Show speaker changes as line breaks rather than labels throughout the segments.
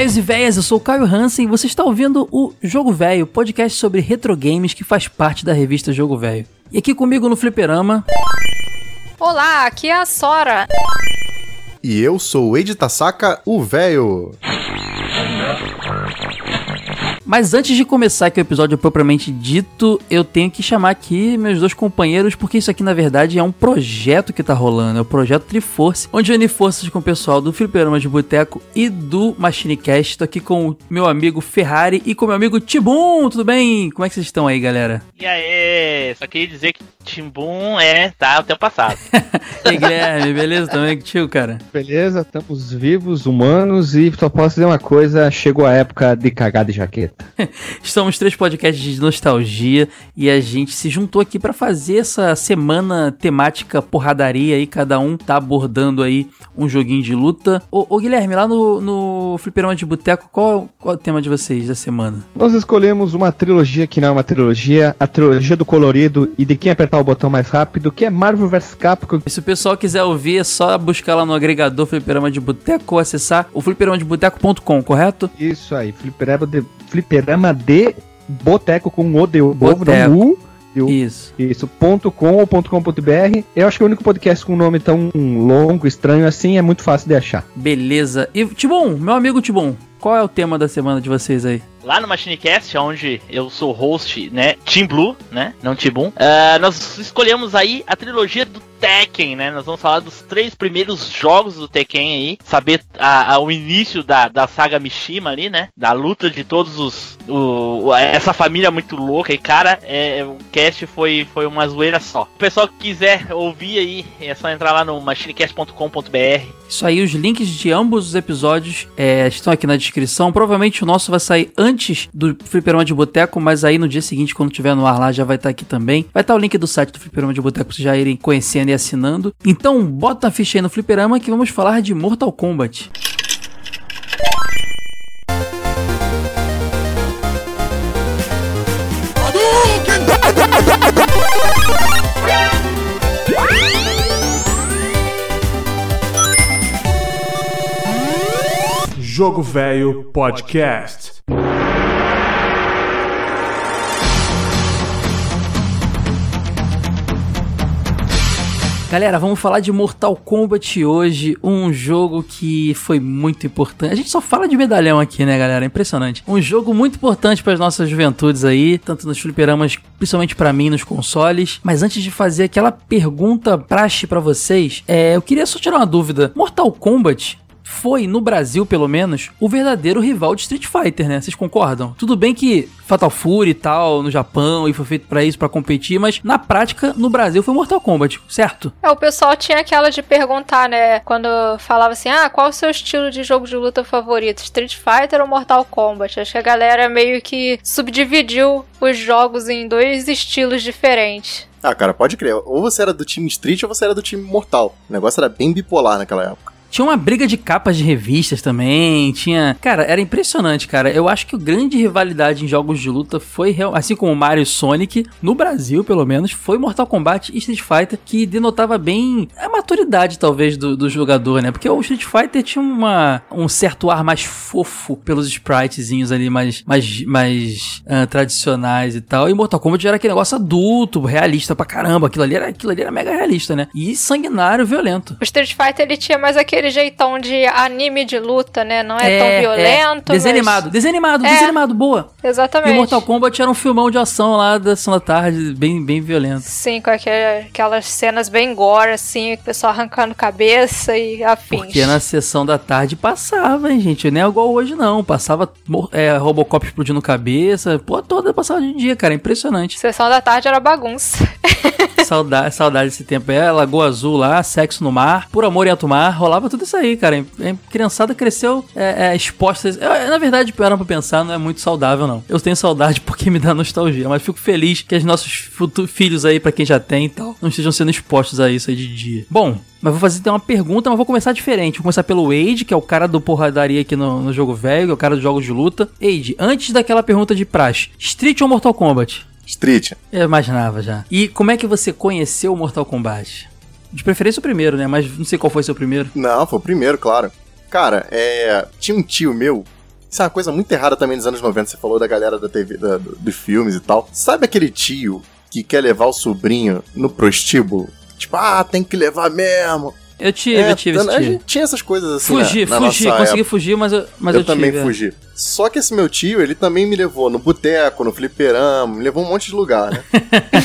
Velhos e velhas, eu sou o Caio Hansen e você está ouvindo o Jogo Velho, podcast sobre retro games que faz parte da revista Jogo Velho. E aqui comigo no Fliperama.
Olá, aqui é a Sora.
E eu sou o Ed Tasaka, o velho.
Mas antes de começar aqui o episódio propriamente dito, eu tenho que chamar aqui meus dois companheiros, porque isso aqui na verdade é um projeto que tá rolando, é o projeto Triforce, onde eu uni forças com o pessoal do Fliperama de Boteco e do Machinecast. Tô aqui com o meu amigo Ferrari e com o meu amigo Tibum, tudo bem? Como é que vocês estão aí, galera?
E aí, só queria dizer que Timbum é, tá, o tempo passado.
e aí, Guilherme, beleza também contigo, cara?
Beleza, estamos vivos, humanos, e só posso dizer uma coisa, chegou a época de cagar de jaqueta.
Estamos três podcasts de nostalgia e a gente se juntou aqui para fazer essa semana temática porradaria aí, cada um tá abordando aí um joguinho de luta. Ô, ô Guilherme, lá no, no Fliperama de Boteco, qual, qual é o tema de vocês da semana?
Nós escolhemos uma trilogia que não é uma trilogia, a trilogia do colorido e de quem apertar o botão mais rápido, que é Marvel vs Capcom.
Se o pessoal quiser ouvir, é só buscar lá no agregador Fliperama de Boteco ou acessar o fliperamadeboteco.com, correto?
Isso aí, Fliperama de, fliperama de Boteco com o de
Boteco.
não U. Eu,
Isso.
Isso, ponto .com ou ponto .com.br. Eu acho que é o único podcast com um nome tão longo, estranho assim, é muito fácil de achar.
Beleza. E Tibon, meu amigo Tibon, qual é o tema da semana de vocês aí?
Lá no Machinecast, onde eu sou host, né, Team Blue, né, não Tibum, uh, nós escolhemos aí a trilogia do Tekken, né, nós vamos falar dos três primeiros jogos do Tekken aí, saber a, a, o início da, da saga Mishima ali, né, da luta de todos os, o, essa família muito louca, e cara, é, o cast foi, foi uma zoeira só. O pessoal que quiser ouvir aí, é só entrar lá no machinecast.com.br.
Isso aí, os links de ambos os episódios é, estão aqui na descrição, provavelmente o nosso vai sair antes antes do Fliperama de Boteco, mas aí no dia seguinte, quando tiver no ar lá, já vai estar tá aqui também. Vai estar tá o link do site do Fliperama de Boteco pra vocês já irem conhecendo e assinando. Então, bota a ficha aí no Fliperama que vamos falar de Mortal Kombat.
Jogo Velho Podcast.
Galera, vamos falar de Mortal Kombat hoje, um jogo que foi muito importante. A gente só fala de medalhão aqui, né, galera? Impressionante. Um jogo muito importante para as nossas juventudes aí, tanto nos fliperamas, principalmente para mim nos consoles. Mas antes de fazer aquela pergunta praxe para vocês, é, eu queria só tirar uma dúvida. Mortal Kombat foi, no Brasil pelo menos, o verdadeiro rival de Street Fighter, né? Vocês concordam? Tudo bem que Fatal Fury e tal, no Japão, e foi feito para isso, para competir, mas na prática, no Brasil foi Mortal Kombat, certo?
É, o pessoal tinha aquela de perguntar, né? Quando falava assim, ah, qual o seu estilo de jogo de luta favorito? Street Fighter ou Mortal Kombat? Acho que a galera meio que subdividiu os jogos em dois estilos diferentes.
Ah, cara, pode crer. Ou você era do time Street ou você era do time Mortal. O negócio era bem bipolar naquela época.
Tinha uma briga de capas de revistas também, tinha... Cara, era impressionante, cara. Eu acho que a grande rivalidade em jogos de luta foi, assim como Mario e Sonic, no Brasil, pelo menos, foi Mortal Kombat e Street Fighter, que denotava bem a maturidade, talvez, do, do jogador, né? Porque o Street Fighter tinha uma, um certo ar mais fofo pelos spritezinhos ali, mais, mais, mais uh, tradicionais e tal. E Mortal Kombat era aquele negócio adulto, realista pra caramba. Aquilo ali era, aquilo ali era mega realista, né? E sanguinário, violento.
O Street Fighter, ele tinha mais aquele aquele jeitão de anime de luta, né? Não é, é tão violento.
É. Desanimado, mas... desanimado, é. desanimado, boa.
Exatamente.
E o Mortal Kombat era um filmão de ação lá da Sessão da Tarde, bem, bem violento.
Sim, com aquele, aquelas cenas bem gore, assim, o pessoal arrancando cabeça e afins.
Porque na Sessão da Tarde passava, hein, gente? Não é igual hoje, não. Passava é, Robocop explodindo cabeça, pô, toda passava de dia, cara. Impressionante.
Sessão da Tarde era bagunça.
saudade, saudade desse tempo. É, Lagoa Azul lá, sexo no mar, por amor em alto mar, rolava tudo isso aí, cara. A criançada cresceu é, é, exposta. Eu, na verdade, para pra pensar, não é muito saudável, não. Eu tenho saudade porque me dá nostalgia, mas fico feliz que os nossos filhos aí, para quem já tem e tal, não estejam sendo expostos a isso aí de dia. Bom, mas vou fazer então uma pergunta, mas vou começar diferente. Vou começar pelo Wade, que é o cara do porradaria aqui no, no jogo velho, que é o cara dos jogos de luta. Wade, antes daquela pergunta de praxe, Street ou Mortal Kombat?
Street.
Eu imaginava já. E como é que você conheceu o Mortal Kombat? De preferência o primeiro, né? Mas não sei qual foi seu primeiro.
Não, foi o primeiro, claro. Cara, é. Tinha um tio meu. Isso é uma coisa muito errada também nos anos 90. Você falou da galera da TV, da- do- dos filmes e tal. Sabe aquele tio que quer levar o sobrinho no prostíbulo? Tipo, ah, tem que levar mesmo.
Eu tive,
É,
eu tive
a gente tinha essas coisas assim.
Fugi,
na, na
fugi,
nossa
consegui
época.
fugir, mas eu, mas
eu,
eu,
também
tive. é.
fugi. Só que esse meu tio, ele também me levou no boteco, no fliperama, me levou um monte de lugar, né?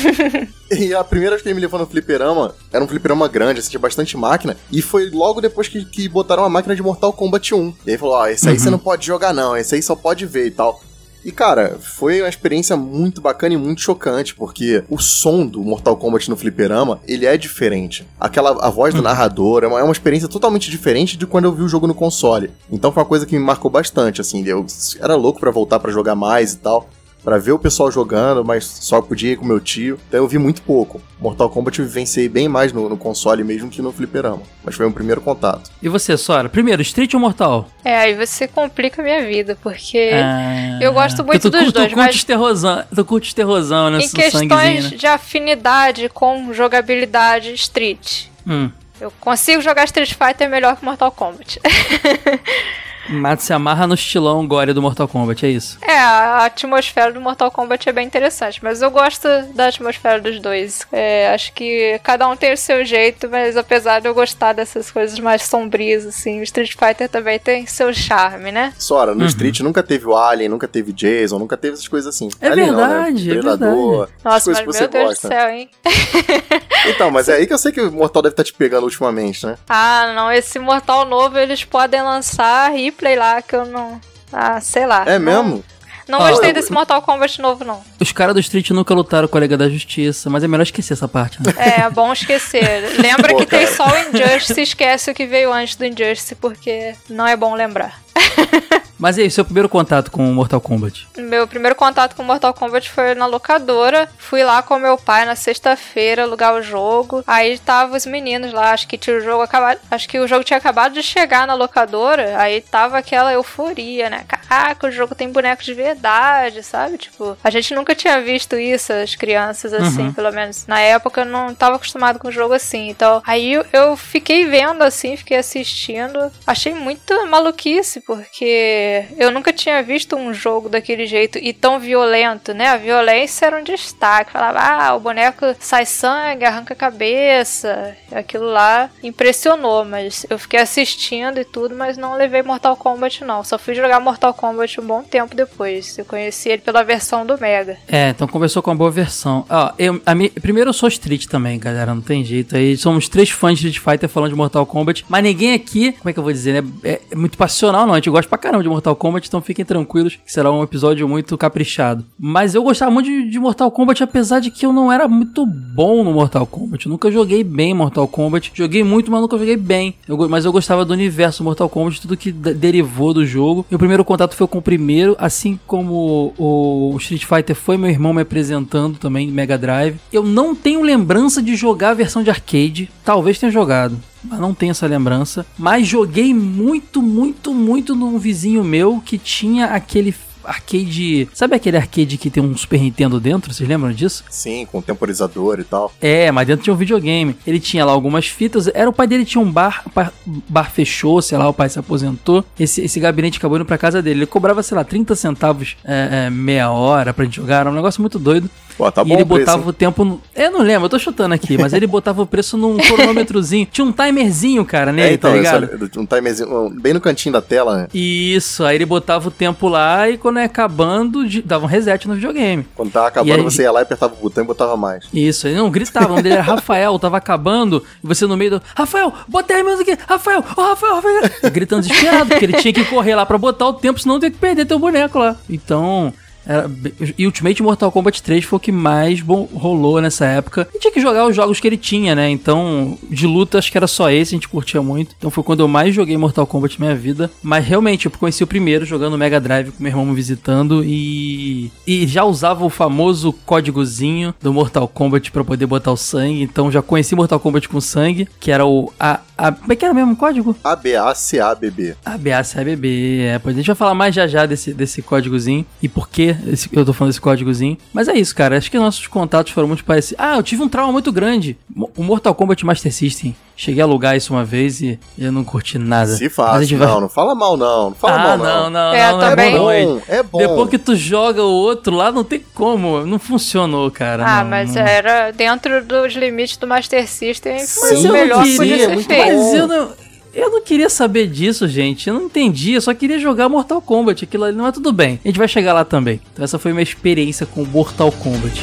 e a primeira vez que ele me levou no fliperama, era um fliperama grande, assim, tinha bastante máquina, e foi logo depois que, que botaram a máquina de Mortal Kombat 1. E aí falou, ó, esse aí você não pode jogar não, esse aí só pode ver e tal. E, cara, foi uma experiência muito bacana e muito chocante, porque o som do Mortal Kombat no fliperama, ele é diferente. Aquela, a voz do narrador é uma, é uma experiência totalmente diferente de quando eu vi o jogo no console. Então foi uma coisa que me marcou bastante, assim, eu era louco pra voltar pra jogar mais e tal. Pra ver o pessoal jogando, mas só podia ir com meu tio. Então eu vi muito pouco. Mortal Kombat eu vivenciei bem mais no, no console mesmo que no fliperama. Mas foi um primeiro contato.
E você, Sora? Primeiro, Street ou Mortal?
É, aí você complica a minha vida, porque
Ah,
eu gosto muito dos
tu,
dois,
tu
mas-
curte terrorzão, tu curte terrorzão, né?
em questões
né?
de afinidade com jogabilidade Street.
Hum.
Eu consigo jogar Street Fighter melhor que Mortal Kombat.
Mas se amarra no estilão gore do Mortal Kombat, é isso.
É, a atmosfera do Mortal Kombat é bem interessante, mas eu gosto da atmosfera dos dois. É, acho que cada um tem o seu jeito, mas apesar de eu gostar dessas coisas mais sombrias, assim, o Street Fighter também tem seu charme, né?
Sora,
Uhum.
no Street nunca teve o Alien, nunca teve Jason, nunca teve essas coisas assim.
É
Alien
verdade, é
Predador,
verdade.
essas
Nossa,
coisas
mas meu Deus
gosta.
do céu, hein?
Então, mas é aí que eu sei que o Mortal deve estar te pegando ultimamente, né?
Ah, não, esse Mortal novo eles podem lançar replay lá que eu não. Ah, sei lá.
É
Não-
mesmo?
Não
Ah,
gostei
eu-
desse Mortal Kombat novo, não.
Os caras do Street nunca lutaram com a Liga da Justiça, mas é melhor esquecer essa parte, né?
É, é bom esquecer. Lembra
Pô,
que tem
cara.
só o Injustice, esquece o que veio antes do Injustice, porque não é bom lembrar.
Mas e aí, seu primeiro contato com o Mortal Kombat?
Meu primeiro contato com Mortal Kombat foi na locadora. Fui lá com meu pai na sexta-feira alugar o jogo. Aí tava os meninos lá, acho que tinha o jogo acabado. Acho que o jogo tinha acabado de chegar na locadora. Aí tava aquela euforia, né? Caraca, o jogo tem bonecos de verdade, sabe? Tipo, a gente nunca tinha visto isso, as crianças, assim, pelo menos. Na época eu não tava acostumado com o jogo assim. Então, aí eu fiquei vendo assim, fiquei assistindo. Achei muito maluquice, porque eu nunca tinha visto um jogo daquele jeito e tão violento, né? A violência era um destaque. Falava, ah, o boneco sai sangue, arranca a cabeça. Aquilo lá impressionou, mas eu fiquei assistindo e tudo, mas não levei Mortal Kombat, não. Só fui jogar Mortal Kombat um bom tempo depois. Eu conheci ele pela versão do Mega.
É, então começou com uma boa versão. Ó, eu, mi- primeiro eu sou Street também, galera, não tem jeito. Aí somos três fãs de Street Fighter falando de Mortal Kombat, mas ninguém aqui, como é que eu vou dizer, né? É, é muito passional, não. Gente gosta pra caramba de Mortal Kombat, então fiquem tranquilos que será um episódio muito caprichado. Mas eu gostava muito de, de Mortal Kombat, apesar de que eu não era muito bom no Mortal Kombat. Eu nunca joguei bem Mortal Kombat. Joguei muito, mas nunca joguei bem. Eu mas eu gostava do universo Mortal Kombat, tudo que de- derivou do jogo. Meu primeiro contato foi com o primeiro, assim como o Street Fighter foi meu irmão me apresentando também, Mega Drive. Eu não tenho lembrança de jogar a versão de arcade. Talvez tenha jogado. Mas não tenho essa lembrança. Mas joguei muito, muito, muito num vizinho meu que tinha aquele arcade. Sabe aquele arcade que tem um Super Nintendo dentro? Vocês lembram disso?
Sim, com temporizador e tal.
É, mas dentro tinha um videogame. Ele tinha lá algumas fitas. Era o pai dele tinha um bar, o bar, bar fechou, sei lá, o pai se aposentou. Esse, esse gabinete acabou indo pra casa dele. Ele cobrava, sei lá, 30 centavos é, é, meia hora pra gente jogar. Era um negócio muito doido.
Pô, tá
e ele
o preço,
botava
hein?
o tempo no. Eu não lembro, eu tô chutando aqui, mas ele botava o preço num cronômetrozinho. Tinha um timerzinho, cara, nele,
É, então,
tá
eu só-
ligado?
um timerzinho bem no cantinho da tela, né?
Isso, aí ele botava o tempo lá e quando é acabando, dava um reset no videogame.
Quando tava acabando,
aí-
você ia lá e apertava o botão e botava mais.
Isso, ele não gritava, o nome dele era Rafael, tava acabando, e você no meio do. Rafael, bota aí música aqui! Rafael, ô Rafael, Rafael! Gritando desesperado, porque ele tinha que correr lá pra botar o tempo, senão tem que perder teu boneco lá. Então. Era, e Ultimate Mortal Kombat 3 foi o que mais bom, rolou nessa época. E tinha que jogar os jogos que ele tinha, né? Então, de luta, acho que era só esse, a gente curtia muito. Então foi quando eu mais joguei Mortal Kombat na minha vida. Mas realmente, eu conheci o primeiro jogando no Mega Drive com meu irmão me visitando e. E já usava o famoso códigozinho do Mortal Kombat pra poder botar o sangue. Então já conheci Mortal Kombat com sangue, que era o. A, a, como é que era mesmo o código?
ABACABB.
ABACABB, é, pois a gente vai falar mais já já desse, desse códigozinho e por que esse- eu tô falando desse códigozinho. Mas é isso, cara. Acho que nossos contatos foram muito parecidos. Ah, eu tive um trauma muito grande. O Mortal Kombat Master System. Cheguei a alugar isso uma vez e eu não curti nada.
Se faz.
vai-
Não, não fala mal, não. Não fala
Ah,
mal,
não, não,
É,
não.
também.
É
bom, não.
bom, é bom.
Depois que tu joga o outro lá, não tem como. Não funcionou, cara.
Ah,
não,
mas
não.
era dentro dos limites do Master System. Foi
Sim,
o melhor que
queria,
podia ser
muito
feito.
Mas eu não. Eu não queria saber disso, gente. Eu não entendi. Eu só queria jogar Mortal Kombat. Aquilo ali não é tudo bem. A gente vai chegar lá também. Então, essa foi minha experiência com Mortal Kombat.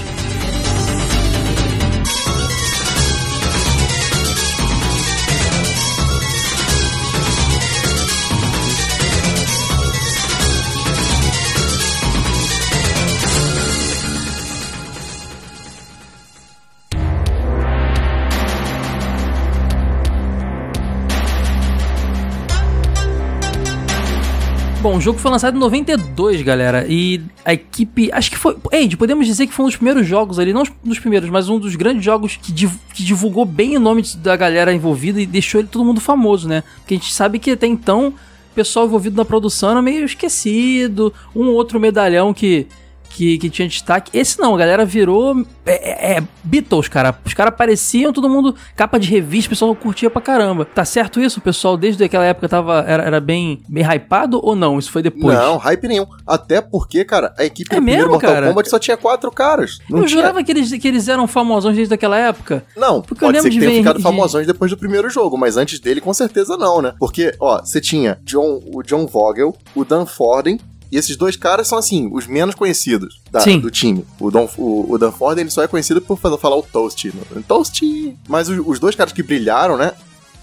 Bom, o jogo foi lançado em 92, galera, e a equipe, acho que foi, Ed, podemos dizer que foi um dos primeiros jogos ali, não dos primeiros, mas um dos grandes jogos que, div- que divulgou bem o nome da galera envolvida e deixou ele todo mundo famoso, né? Porque a gente sabe que até então o pessoal envolvido na produção era meio esquecido, um outro medalhão que que, que tinha destaque. Esse não, a galera virou é, é, é Beatles, cara. Os caras apareciam, todo mundo, capa de revista, o pessoal curtia pra caramba. Tá certo isso? O pessoal desde aquela época tava, era, era bem, bem hypado ou não? Isso foi depois?
Não, hype nenhum. Até porque, cara, a equipe
É
do
mesmo,
Mortal
cara?
Kombat só tinha quatro caras. Não
Eu
tinha...
jurava que eles, que eles eram famosões desde aquela época.
Não,
Porque eu lembro
ser que tenha
ver
ficado
de-
famosões depois do primeiro jogo, mas antes dele, com certeza não, né? Porque, ó, você tinha John, o John Vogel, o Dan Forden, e esses dois caras são, assim, os menos conhecidos da- do time. O, Don, o, o Dan Forden, ele só é conhecido por fazer, falar o Toast. né? Toast! Mas os, os dois caras que brilharam, né?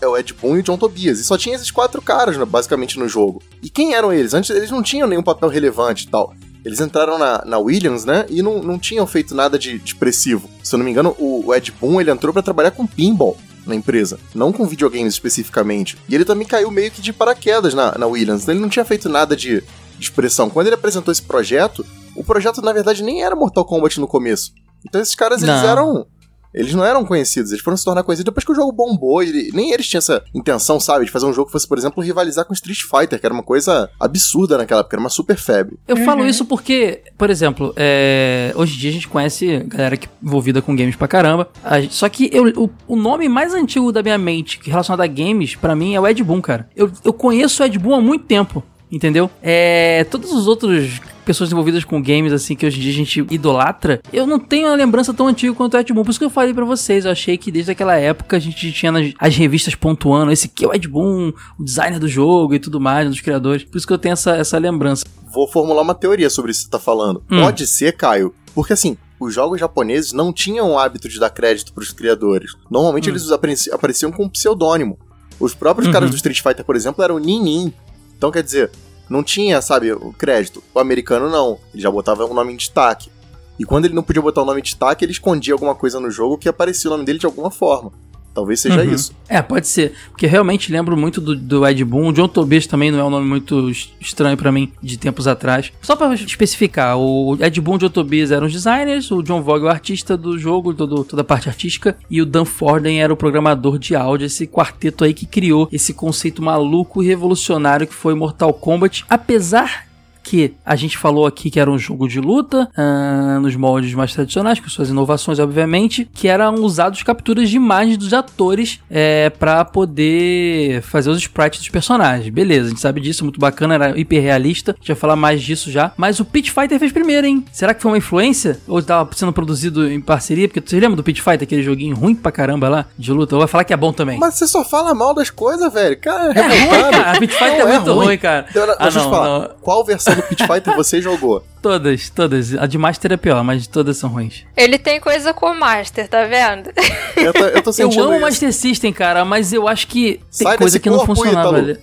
É o Ed Boon e o John Tobias. E só tinha esses quatro caras, né, basicamente, no jogo. E quem eram eles? Antes eles não tinham nenhum papel relevante e tal. Eles entraram na, na Williams, né? E não, não tinham feito nada de, de expressivo. Se eu não me engano, o, o Ed Boon ele entrou pra trabalhar com pinball na empresa, não com videogames especificamente. E ele também caiu meio que de paraquedas na, na Williams. Ele não tinha feito nada de, de expressão. Quando ele apresentou esse projeto, o projeto na verdade nem era Mortal Kombat no começo. Então esses caras eles
Não.
eram eles não eram conhecidos, eles foram se tornar conhecidos depois que o jogo bombou. E nem eles tinham essa intenção, sabe, de fazer um jogo que fosse, por exemplo, rivalizar com Street Fighter, que era uma coisa absurda naquela época, era uma super febre.
Eu
Uhum.
falo isso porque, por exemplo, é, hoje em dia a gente conhece galera que, envolvida com games pra caramba. Gente- só que eu- o, o nome mais antigo da minha mente que relacionado a games, pra mim, é o Ed Boon, cara. Eu, eu conheço o Ed Boon há muito tempo. Entendeu? É. Todos os outros pessoas envolvidas com games, assim, que hoje em dia a gente idolatra, eu não tenho uma lembrança tão antiga quanto o Ed Boon. Por isso que eu falei pra vocês. Eu achei que desde aquela época a gente tinha nas, as revistas pontuando. Esse aqui é o Ed Boon, o designer do jogo e tudo mais, um dos criadores. Por isso que eu tenho essa, essa lembrança.
Vou formular uma teoria sobre isso que você tá falando.
Hum.
Pode ser, Caio, porque assim, os jogos japoneses não tinham o hábito de dar crédito pros criadores. Normalmente
Hum.
eles apareci- apareciam com um pseudônimo. Os próprios
Uhum.
caras do Street Fighter, por exemplo, eram Nin. Então, quer dizer, não tinha, sabe, o crédito. O americano não. Ele já botava o nome em destaque. E quando ele não podia botar o nome em destaque, ele escondia alguma coisa no jogo que aparecia o nome dele de alguma forma. Talvez seja
Uhum.
isso.
É, pode ser. Porque realmente lembro muito do, do Ed Boon. O John Tobias também não é um nome muito es- estranho pra mim de tempos atrás. Só pra especificar, o Ed Boon e o John Tobias eram os designers, o John Vogel o artista do jogo, todo, toda a parte artística, e o Dan Forden era o programador de áudio, esse quarteto aí que criou esse conceito maluco e revolucionário que foi Mortal Kombat. Apesar que a gente falou aqui que era um jogo de luta, ah, nos moldes mais tradicionais, com suas inovações, obviamente, que eram usados capturas de imagens dos atores é, para poder fazer os sprites dos personagens. Beleza, a gente sabe disso, muito bacana, era hiperrealista, a gente vai falar mais disso já. Mas o Pit Fighter fez primeiro, hein? Será que foi uma influência? Ou estava sendo produzido em parceria? Porque você lembra do Pit Fighter, aquele joguinho ruim pra caramba lá, de luta? Ou vai falar que é bom também?
Mas você só fala mal das coisas, velho. Cara,
é ruim,
revoltado.
cara. Pit Fighter
Não,
é
é
muito
ruim.
ruim, cara.
Então,
Ah,
deixa eu te falar.
não.
Qual versão do Pit Fighter você jogou?
Todas, todas. A de Master é pior, mas todas são ruins.
Ele tem coisa com o Master, tá vendo?
Eu tô, eu tô
Eu
sentindo
amo o
isso.
Master System, cara, mas eu acho que tem
Sai
coisa que não funcionava.
Ítalo.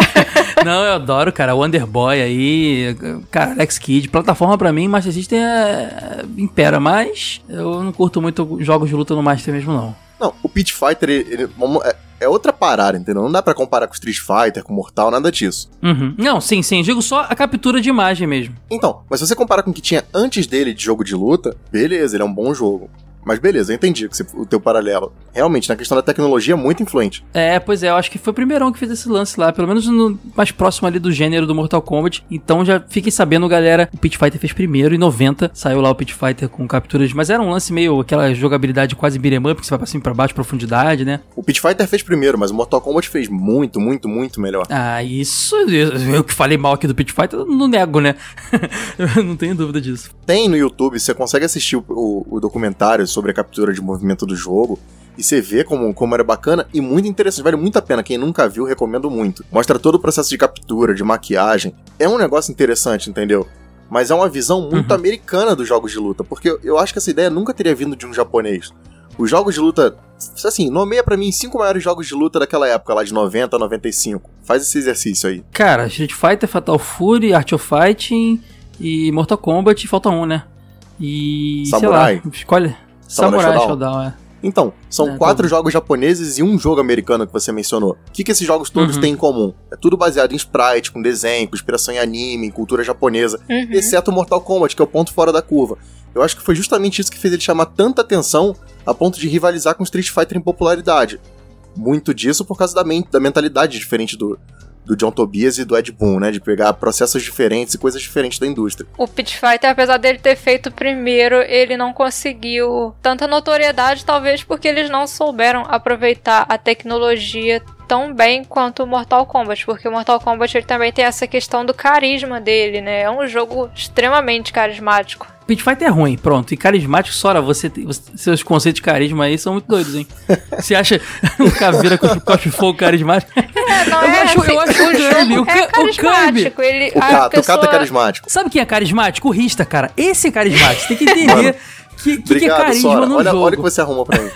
não, eu adoro, cara. Wonder Boy aí, cara, Alex Kidd. Plataforma pra mim, Master System é... impera, mas eu não curto muito jogos de luta no Master mesmo, não.
Não, o Pit Fighter ele- ele- é, é outra parada, entendeu? Não dá pra comparar com Street Fighter, com Mortal, nada disso.
Uhum. Não, sim, sim. Digo só a captura de imagem mesmo.
Então, mas se você comparar com o que tinha antes dele de jogo de luta, beleza, ele é um bom jogo. Mas beleza, eu entendi o teu paralelo. Realmente, na questão da tecnologia, é muito influente.
É, pois é, eu acho que foi o primeirão que fez esse lance lá, pelo menos no mais próximo ali do gênero do Mortal Kombat. Então já fiquem sabendo, galera, o Pit Fighter fez primeiro, em 90 saiu lá o Pit Fighter com capturas, mas era um lance meio aquela jogabilidade quase beat'em up, que você vai pra cima e pra baixo, profundidade, né?
O Pit Fighter fez primeiro, mas o Mortal Kombat fez muito, muito, muito melhor.
Ah, isso, eu que falei mal aqui do Pit Fighter, eu não nego, né? eu não tenho dúvida disso.
Tem no YouTube, você consegue assistir o, o- o documentário sobre a captura de movimento do jogo. E você vê como, como era bacana e muito interessante. Vale muito a pena. Quem nunca viu, recomendo muito. Mostra todo o processo de captura, de maquiagem. É um negócio interessante, entendeu? Mas é uma visão muito
Uhum.
americana dos jogos de luta. Porque eu, acho que essa ideia nunca teria vindo de um japonês. Os jogos de luta. Assim, nomeia pra mim cinco maiores jogos de luta daquela época, lá de 90 a 95. Faz esse exercício aí.
Cara, Street Fighter, Fatal Fury, Art of Fighting e Mortal Kombat, falta um, né? E.
Samurai.
lá, escolhe.
Samurai
Samurai
Shodown.
Shodown, é.
Então, são
É,
quatro
tá
jogos japoneses e um jogo americano que você mencionou. O que, que esses jogos todos
Uhum.
têm em comum? É tudo baseado em sprite, com desenho, com inspiração em anime, em cultura japonesa,
Uhum.
exceto Mortal Kombat, que é o ponto fora da curva. Eu acho que foi justamente isso que fez ele chamar tanta atenção a ponto de rivalizar com Street Fighter em popularidade. Muito disso por causa da, men da mentalidade diferente do, do John Tobias e do Ed Boon, né? De pegar processos diferentes e coisas diferentes da indústria.
O Pit Fighter, apesar dele ter feito primeiro, ele não conseguiu tanta notoriedade, talvez porque eles não souberam aproveitar a tecnologia tão bem quanto o Mortal Kombat, porque o Mortal Kombat ele também tem essa questão do carisma dele, né? É um jogo extremamente carismático.
Pit Fighter é ruim, pronto. E carismático, Sora, você, você- seus conceitos de carisma aí são muito doidos, hein? Você acha um caveira com cospe fogo carismático?
É, não
Eu
é
acho- eu
assim,
acho o
o
Kirby,
jogo
o
é
o
carismático. Ele,
O
a
Kato, o
pessoa...
Kato é carismático.
Sabe quem é carismático? O Rista, cara. Esse é carismático. Você tem que entender que, que, que é carisma
Sora.
no
Olha,
jogo.
olha o que você arrumou pra mim.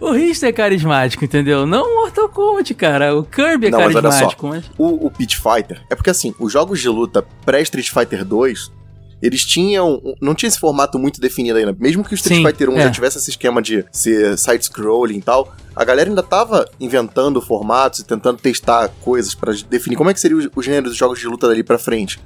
O Rista é carismático, entendeu? Não o Mortal Kombat, cara. O Kirby é
Não, mas olha só.
carismático. Mas
o, o Pit Fighter é porque assim, os jogos de luta pré-Street Fighter 2, eles tinham. Não tinha esse formato muito definido ainda. Mesmo que o Street
Sim,
Fighter 1
é.
já tivesse esse esquema de ser side-scrolling e tal, a galera ainda tava inventando formatos e tentando testar coisas pra definir como é que seria o, o gênero dos jogos de luta dali pra frente.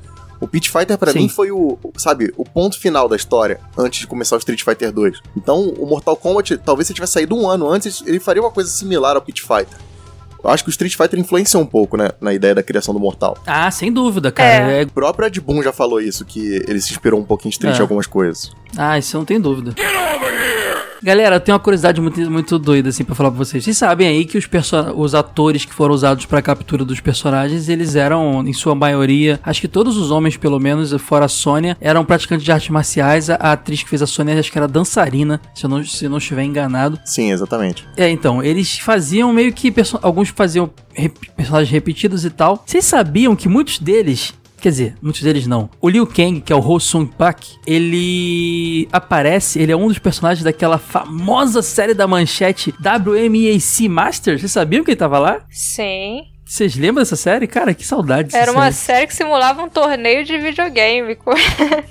O Pit Fighter pra
Sim.
mim foi o, sabe, o ponto final da história antes de começar o Street Fighter 2. Então, o Mortal Kombat, talvez se tivesse saído um ano antes, ele faria uma coisa similar ao Pit Fighter. Eu acho que o Street Fighter influencia um pouco, né, na ideia da criação do Mortal.
Ah, sem dúvida, cara. É.
O próprio Ed Boon já falou isso, que ele se inspirou um pouquinho em Street
É.
em algumas coisas.
Ah, isso eu não tenho dúvida. Galera, eu tenho uma curiosidade muito, muito doida, assim, pra falar pra vocês. Vocês sabem aí que os, os atores que foram usados pra captura dos personagens, eles eram, em sua maioria, acho que todos os homens, pelo menos, fora a Sônia, eram praticantes de artes marciais. A, a atriz que fez a Sônia, acho que era dançarina, se eu não, se eu não estiver enganado.
Sim, exatamente.
É, então, eles faziam meio que. Alguns faziam rep- personagens repetidos e tal. Vocês sabiam que muitos deles. Quer dizer, muitos deles não. O Liu Kang, que é o Ho Sung Pak, ele aparece, ele é um dos personagens daquela famosa série da manchete WMAC Masters. Vocês sabiam que ele tava lá?
Sim.
Vocês lembram dessa série? Cara, que saudade dessa
Era uma
série.
série que simulava um torneio de videogame.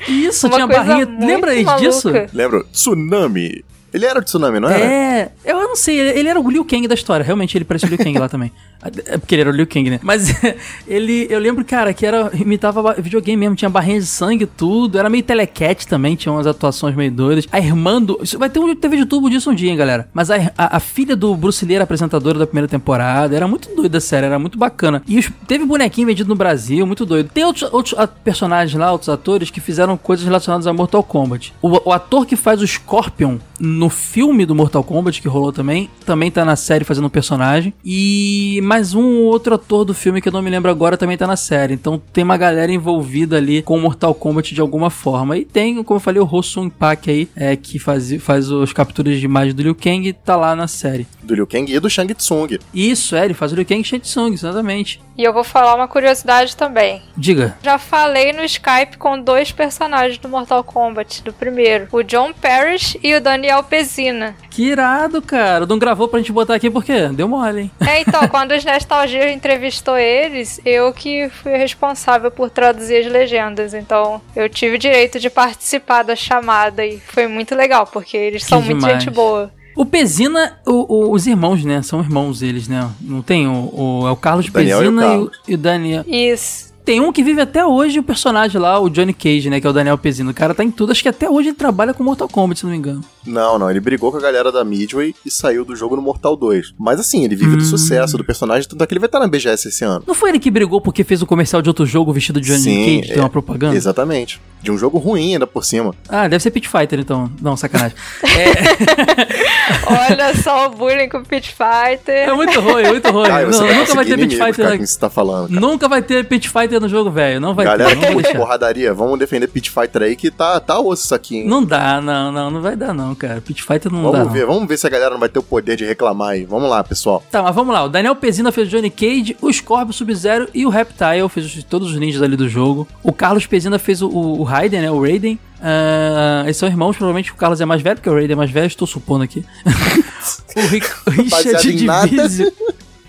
Isso,
uma
tinha
coisa
barrinha.
muito
Lembra aí
maluca.
disso?
Lembra? Tsunami. Ele era o Tsunami, não era?
É, eu não sei, ele, era o Liu Kang da história, realmente ele parecia o Liu Kang lá também. É porque ele era o Liu Kang, né? Mas ele, eu lembro, cara, que era, imitava videogame mesmo, tinha barrinha de sangue e tudo, era meio telecat também, tinha umas atuações meio doidas. A irmã do, isso vai ter um TV de tubo disso um dia, hein, galera. Mas a, a, a filha do Bruce Lee era apresentadora da primeira temporada, era muito doida a série, era muito bacana. E os- teve bonequinho vendido no Brasil, muito doido. Tem outros, outros a- personagens lá, outros atores que fizeram coisas relacionadas a Mortal Kombat. O, o ator que faz o Scorpion no filme do Mortal Kombat, que rolou também, também tá na série fazendo um personagem. E mais um outro ator do filme que eu não me lembro agora também tá na série. Então tem uma galera envolvida ali com o Mortal Kombat de alguma forma. E tem, como eu falei, o Sung Pak aí, é, que faz, faz os capturas de imagem do Liu Kang, tá lá na série.
Do Liu Kang e do Shang Tsung.
Isso, é, ele faz o Liu Kang Shang exatamente.
E eu vou falar uma curiosidade também.
Diga.
Já falei no Skype com dois personagens do Mortal Kombat, do primeiro. O John Parrish e o Daniel Pezina.
Que irado, cara. Não gravou pra gente botar aqui porque deu mole, hein?
É, então, quando os Nostalgia entrevistou eles, eu que fui responsável por traduzir as legendas. Então, eu tive o direito de participar da chamada e foi muito legal, porque eles são muito
demais.
gente boa.
O Pezina, o- o- os irmãos, né? São irmãos eles, né? Não tem o, o- é o Carlos
Daniel e o
Pezina e o,
Carlos.
e o Daniel.
Isso.
Tem um que vive até hoje, o personagem lá, o Johnny Cage, né? Que é o Daniel Pezino. O cara tá em tudo. Acho que até hoje ele trabalha com Mortal Kombat, se não me engano.
Não, não, ele brigou com a galera da Midway e saiu do jogo no Mortal 2. Mas assim, ele vive do
Hum.
sucesso do personagem, tanto é que ele vai estar na BGS esse ano.
Não foi ele que brigou porque fez o comercial de outro jogo vestido de Johnny
Sim,
Cage? Tem uma propaganda?
Exatamente. De um jogo ruim ainda por cima.
Ah, deve ser Pit Fighter, então. Não, sacanagem. é,
Olha só o bullying com o Pit Fighter.
é muito ruim, muito ruim.
Você
Não, nunca vai ter Pit Fighter.
cara,
né?
você tá falando. cara.
Nunca vai ter Pit Fighter no jogo, velho. Não vai
Galera
ter, não deixar.
porradaria, vamos defender Pit Fighter aí que tá, tá osso isso aqui, hein?
Não dá, não, não, não vai dar não, cara. Pit Fighter não dá
Vamos
não.
ver, vamos ver se a galera não vai ter o poder de reclamar aí. Vamos lá, pessoal.
Tá, mas vamos lá. O Daniel Pezina fez o Johnny Cage, o Scorpio Sub-Zero e o Reptile, fez os- todos os ninjas ali do jogo. O Carlos Pezina fez o, o, o Raiden, né? O Raiden. Ah, eles são irmãos, provavelmente o Carlos é mais velho, porque o Raiden é mais velho, estou supondo aqui. o, Rick, o Richard. Divisio.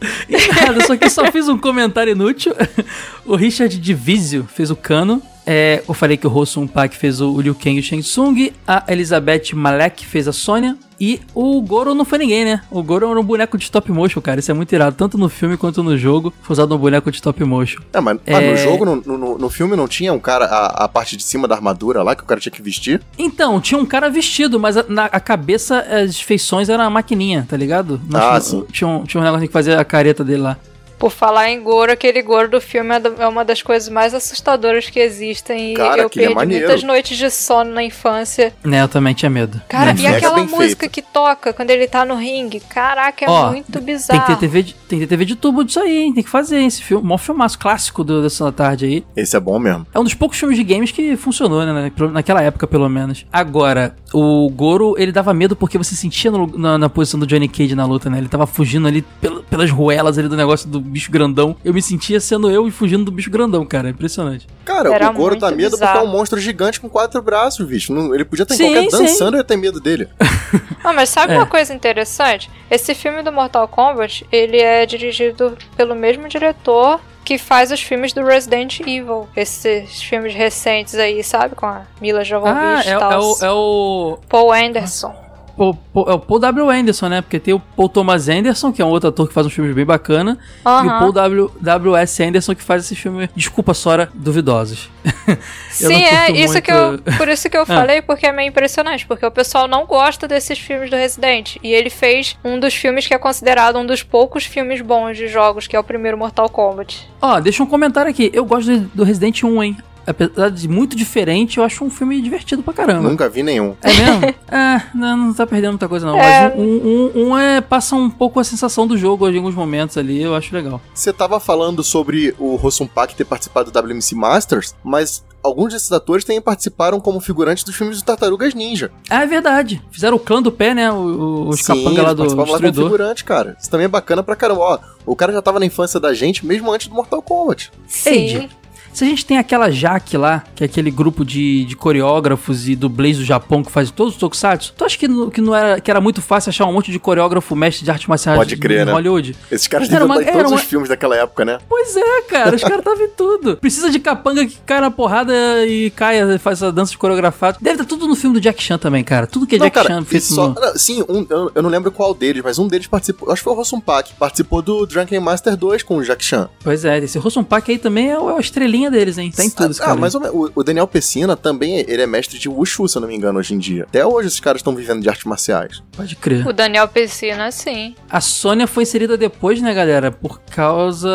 Nada, só que só fiz um comentário inútil. O Richard Divisio fez o Cano. É, eu falei que o Rossum Pak fez o Liu Kang e o Shang Tsung. A Elizabeth Malek fez a Sônia. E o Goro não foi ninguém, né? O Goro era um boneco de stop motion, cara. Isso é muito irado. Tanto no filme quanto no jogo. Foi usado um boneco de stop motion.
É, mas,
É.
mas no jogo, no, no, no filme, não tinha um cara, a, a parte de cima da armadura lá que o cara tinha que vestir?
Então, tinha um cara vestido, mas a, na a cabeça, as feições eram a maquininha, tá ligado?
Ah,
tinha,
sim.
Tinha um, tinha um negócio que fazia a careta dele lá.
Por falar em Goro, aquele Goro do filme é é uma das coisas mais assustadoras que existem. E
Cara,
eu
é
perdi
maneiro.
muitas noites de sono na infância.
Né, eu também tinha medo.
Cara,
Não,
e aquela
bem
música
feito.
que toca quando ele tá no ringue? Caraca, é
Ó,
muito
Tem
bizarro.
que, ter TV de, tem que ter TV de tubo disso aí, hein? Tem que fazer esse filme. Mó filmaço clássico do, dessa tarde aí.
Esse é bom mesmo.
É um dos poucos filmes de games que funcionou, né? na- Naquela época, pelo menos. Agora, o Goro, ele dava medo porque você sentia no- na, na posição do Johnny Cage na luta, né? Ele tava fugindo ali pel- pelas ruelas ali do negócio do bicho grandão. Eu me sentia sendo eu e fugindo do bicho grandão, cara. É impressionante.
Cara,
Era
o Goro dá
muito
medo porque é
bizarro.
um monstro gigante com quatro braços, bicho. Não- ele podia estar em
Sim,
qualquer dançando e eu ia ter medo dele.
Ah, mas sabe
É.
uma coisa interessante? Esse filme do Mortal Kombat, ele é dirigido pelo mesmo diretor que faz os filmes do Resident Evil. Esses filmes recentes aí, sabe? Com a Mila
Ah,
Jovovich
é,
e
é
tal.
o. É o
Paul Anderson.
Paul- é o Paul W. Anderson, né? Porque tem o Paul Thomas Anderson, que é um outro ator que faz uns filmes bem bacana. E o. Paul W. W. S. Anderson, que faz esse filme, desculpa, Sora, duvidosos.
Sim, é isso que
muito-
eu. Por isso que eu falei, porque é meio impressionante. Porque o pessoal não gosta desses filmes do Resident. E ele fez um dos filmes que é considerado um dos poucos filmes bons de jogos, que é o primeiro Mortal Kombat.
Ó, deixa um comentário aqui. Eu gosto do Resident 1, hein? Apesar de muito diferente, eu acho um filme divertido pra caramba.
Nunca vi nenhum.
É mesmo? é, não, não tá perdendo muita coisa não.
É.
Mas um, um, um, é, passa um pouco a sensação do jogo em alguns momentos ali, eu acho legal.
Você tava falando sobre o Rossum Pak ter participado do WMC Masters, mas alguns desses atores também participaram como figurantes dos filmes do Tartarugas Ninja.
Ah, é verdade. Fizeram o clã do pé, né? O- O, os
Sim,
capanga lá do
lá como figurante, cara. Isso também é bacana pra caramba. Ó, o cara já tava na infância da gente mesmo antes do Mortal Kombat.
Sim.
Se a gente tem aquela Jaque lá, que é aquele grupo de, de coreógrafos e dublês do Japão que faz todos os tokusatsu, tu acha que, que, não era, que era muito fácil achar um monte de coreógrafo mestre de arte marcial
Pode crer,
em
né?
Hollywood?
Esses caras deviam
uma-
estar em todos
uma-
os filmes daquela época, né?
Pois é, cara, os caras estavam em tudo. Precisa de capanga que cai na porrada e cai, faz essa dança de coreografado. Deve estar tudo no filme do Jack Chan também, cara. Tudo que é
Não,
Jack
cara,
Chan fez
só,
no...
não, sim, um, eu, eu não lembro qual deles, mas um deles participou, acho que foi o Rossum Pak, participou do Drunken Master 2 com o Jack Chan.
Pois é, esse Rossum Pak aí também é, o- é a estrelinha deles, hein? Tá em tudo
ah,
cara.
mas o, o Daniel Pessina também, ele é mestre de Wushu, se eu não me engano, hoje em dia. Até hoje esses caras estão vivendo de artes marciais.
Pode crer.
O Daniel Pessina, sim.
A Sônia foi inserida depois, né, galera? Por causa.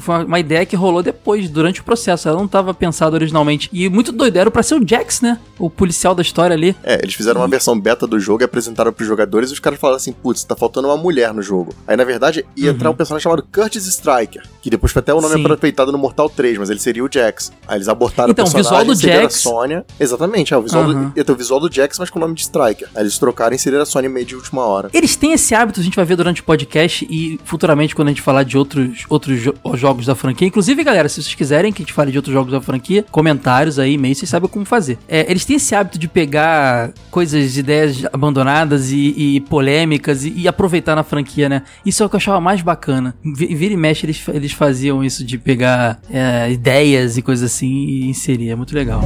Foi uma- uma ideia que rolou depois, durante o processo. Ela não estava pensada originalmente. E muito doido, era pra ser o Jax, né? O policial da história ali.
É, eles fizeram uma versão beta do jogo e apresentaram pros jogadores e os caras falaram assim, putz, tá faltando uma mulher no jogo. Aí, na verdade, ia entrar um personagem chamado Curtis Striker, que depois foi até o nome
Uhum. Sim.
aproveitado no Mortal 3, mas ele seria o Jax. Aí eles abortaram
Então,
o
o
personagem,
visual do Jax-
Sônia. Exatamente, é, o visual,
Aham.
do, ia ter o visual do Jax, mas com o nome de Striker. Aí eles trocaram e inseriram a Sônia meio de última hora.
Eles têm esse hábito, a gente vai ver durante o podcast e futuramente quando a gente falar de outros, outros jo- jogos da franquia. Inclusive, galera, se vocês quiserem que a gente fale de outros jogos da franquia, comentários aí, e-mail, vocês sabem como fazer. É, eles têm esse hábito de pegar coisas, ideias abandonadas e, e polêmicas e, e aproveitar na franquia, né? Isso é o que eu achava mais bacana. Vi- Vira e mexe, eles, eles faziam isso de pegar é, ideias e coisas assim e inserir. É muito legal.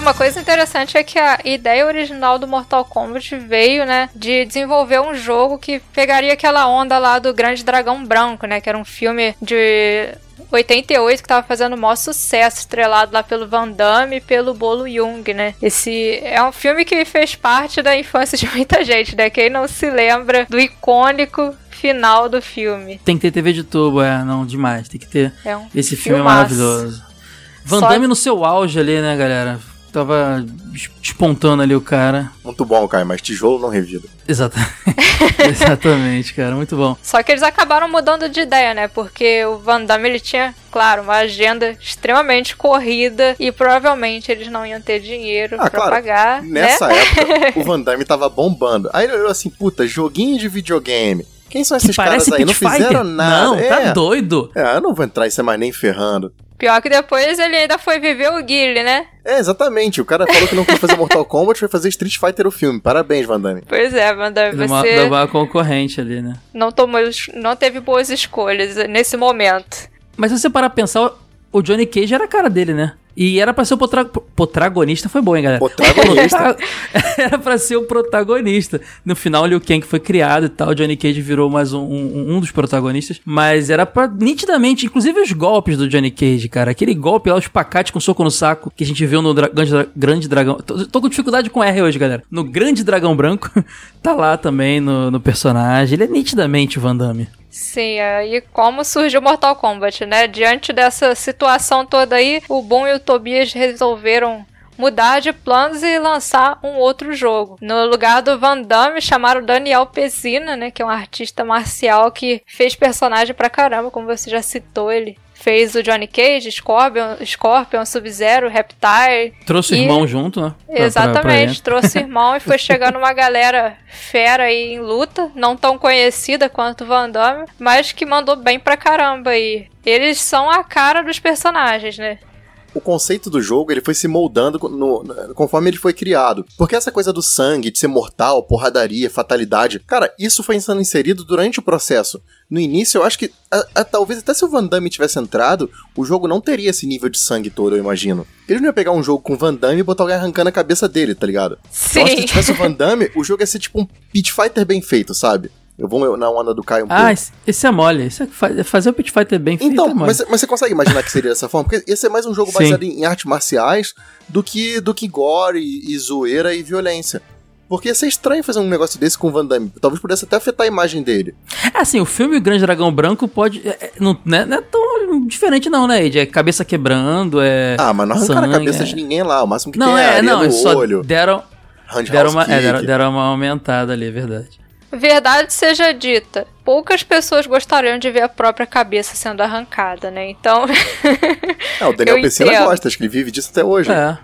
Uma coisa interessante é que a ideia original do Mortal Kombat veio, né, de desenvolver um jogo que pegaria aquela onda lá do Grande Dragão Branco, né, que era um filme de 88 que tava fazendo o maior sucesso, estrelado lá pelo Van Damme e pelo Bolo Jung, né? Esse é um filme que fez parte da infância de muita gente, né? Quem não se lembra do icônico final do filme.
Tem que ter TV de tubo, é, não, demais. Tem que ter.
É um
Esse filme é maravilhoso. Van
Só-
Damme no seu auge ali, né, galera? Tava des- despontando ali o cara.
Muito bom, Caio, mas tijolo não revida.
Exata... Exatamente, cara. Muito bom.
Só que eles acabaram mudando de ideia, né? Porque o Van Damme ele tinha, claro, uma agenda extremamente corrida e provavelmente eles não iam ter dinheiro
Ah,
pra
claro.
pagar,
Nessa
né?
época, o Van Damme tava bombando. Aí ele olhou assim, puta, joguinho de videogame. Quem são esses
que
caras aí? Não fizeram
Fighter.
nada.
Não,
é.
tá doido.
É, eu não vou entrar isso mais nem ferrando.
Pior que depois ele ainda foi viver o Guile, né?
É, exatamente. O cara falou que não quis fazer Mortal Kombat, foi fazer Street Fighter o filme. Parabéns, Van Damme.
Pois é, Van Damme,
Da uma,
você
da uma concorrente ali, né?
não tomou, não teve boas escolhas nesse momento.
Mas se você parar pra pensar, o Johnny Cage era a cara dele, né? E era pra ser o potra... potragonista, foi bom, hein, galera?
Protagonista.
era pra ser o protagonista. No final, o Liu Kang foi criado e tal, o Johnny Cage virou mais um, um, um dos protagonistas. Mas era pra, nitidamente, inclusive os golpes do Johnny Cage, cara. Aquele golpe lá, os pacates com soco no saco, que a gente viu no dra grande, Dra- grande Dragão. Tô, tô com dificuldade com R hoje, galera. No Grande Dragão Branco, tá lá também no, no personagem. Ele é nitidamente o Van Damme.
Sim, aí como surgiu Mortal Kombat, né? Diante dessa situação toda aí, o Boom e o Tobias resolveram mudar de planos e lançar um outro jogo. No lugar do Van Damme, chamaram Daniel Pesina, né? Que é um artista marcial que fez personagem pra caramba, como você já citou ele. Fez o Johnny Cage, Scorpion, Scorpion Sub-Zero, Reptile.
Trouxe o
E-
irmão junto, né? Pra-
Exatamente,
pra
trouxe o irmão e foi chegando uma galera fera aí em luta, não tão conhecida quanto o Van Damme, mas que mandou bem pra caramba aí. Eles são a cara dos personagens, né?
o conceito do jogo ele foi se moldando no- no- conforme ele foi criado. Porque essa coisa do sangue, de ser mortal, porradaria, fatalidade, cara, isso foi sendo inserido durante o processo. No início, eu acho que a- a- talvez até se o Van Damme tivesse entrado, o jogo não teria esse nível de sangue todo, eu imagino. Eles não iam pegar um jogo com Van Damme e botar alguém arrancando a cabeça dele, tá ligado?
Sim.
Eu acho que se tivesse o Van Damme, o jogo ia ser tipo um Pit Fighter bem feito, sabe? Eu vou na onda do Caio um pouco.
Ah, esse, é mole. Esse é fa- fazer o Pit Fighter bem feito
Então,
é
mas, mas você consegue imaginar que seria dessa forma? Porque ia ser mais um jogo
Sim.
baseado em, em artes marciais do que, do que gore e, e zoeira e violência. Porque ia ser estranho fazer um negócio desse com o Van Damme. Talvez pudesse até afetar a imagem dele.
É assim, o filme O Grande Dragão Branco pode. é- é- não, não é, não é tão diferente, não, né, Ed? É cabeça quebrando, é.
Ah, mas não arrancaram a
sangue,
cabeça
é.
de ninguém lá. O máximo que
Não,
tem é,
é, não,
no
só
olho.
deram, deram, uma, é, deram, deram uma aumentada ali, é verdade.
Verdade seja dita, poucas pessoas gostariam de ver a própria cabeça sendo arrancada, né? Então,
É, o Daniel Pessina gosta, acho que ele vive disso até hoje.
É,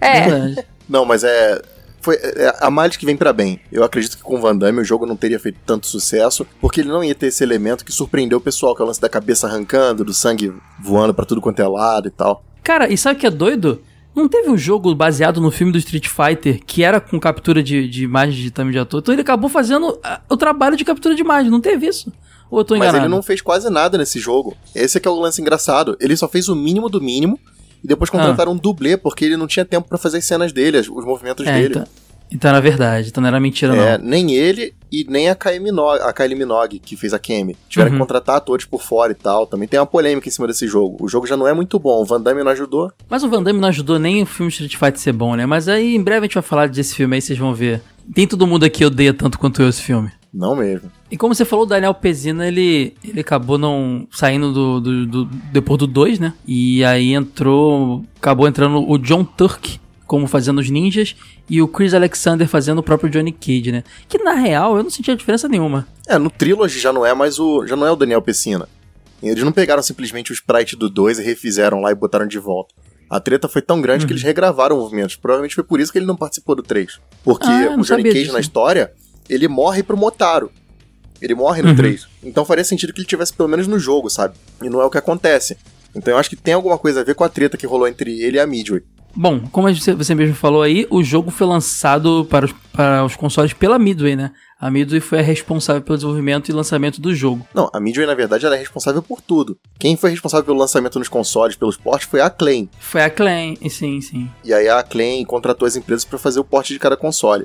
é,
verdade.
Não, mas é. Foi é a males que vem pra bem. Eu acredito que com o Van Damme o jogo não teria feito tanto sucesso, porque ele não ia ter esse elemento que surpreendeu o pessoal, que é o lance da cabeça arrancando, do sangue voando pra tudo quanto é lado e tal.
Cara, e sabe o que é doido? Não teve um jogo baseado no filme do Street Fighter que era com captura de, de imagem de time de ator? Então ele acabou fazendo ah, o trabalho de captura de imagem, não teve isso? Ou eu tô
Mas
enganado?
ele não fez quase nada nesse jogo. Esse é que é o lance engraçado. Ele só fez o mínimo do mínimo e depois contrataram um dublê, porque ele não tinha tempo pra fazer as cenas dele, os movimentos
É,
dele.
então, então era verdade, então não era mentira,
É,
não.
nem ele e nem a Kylie Minogue, a Kylie Minogue que fez a Kemi. Tiveram
Uhum.
que contratar atores por fora e tal. Também tem uma polêmica em cima desse jogo. O jogo já não é muito bom. O Van Damme não ajudou.
Mas o Van Damme não ajudou nem o filme Street Fighter ser bom, né? Mas aí em breve a gente vai falar desse filme aí, vocês vão ver. Tem todo mundo aqui odeia tanto quanto eu esse filme.
Não mesmo.
E como você falou, o Daniel Pezina, ele, ele acabou não saindo do, do, do- depois do 2, né? E aí entrou. Acabou entrando o John Turk como fazendo os ninjas e o Chris Alexander fazendo o próprio Johnny Cage, né? Que na real eu não sentia diferença nenhuma.
É, no Trilogy já não é mais o. já não é o Daniel Pessina. Eles não pegaram simplesmente o sprite do 2 e refizeram lá e botaram de volta. A treta foi tão grande que eles regravaram movimentos. Provavelmente foi por isso que ele não participou do 3. Porque
Ah,
o Johnny Cage
disso.
na história, ele morre pro Motaro. Ele morre no
Uhum.
3. Então faria sentido que ele tivesse pelo menos no jogo, sabe? E não é o que acontece. Então eu acho que tem alguma coisa a ver com a treta que rolou entre ele e a Midway.
Bom, como você mesmo falou aí, o jogo foi lançado para os, para os consoles pela Midway, né? A Midway foi a responsável pelo desenvolvimento e lançamento do jogo.
Não, a Midway, na verdade, ela é responsável por tudo. Quem foi responsável pelo lançamento nos consoles, pelos portes, foi a Acclaim.
Foi a Clan, sim, sim.
E aí a Acclaim contratou as empresas pra fazer o porte de cada console.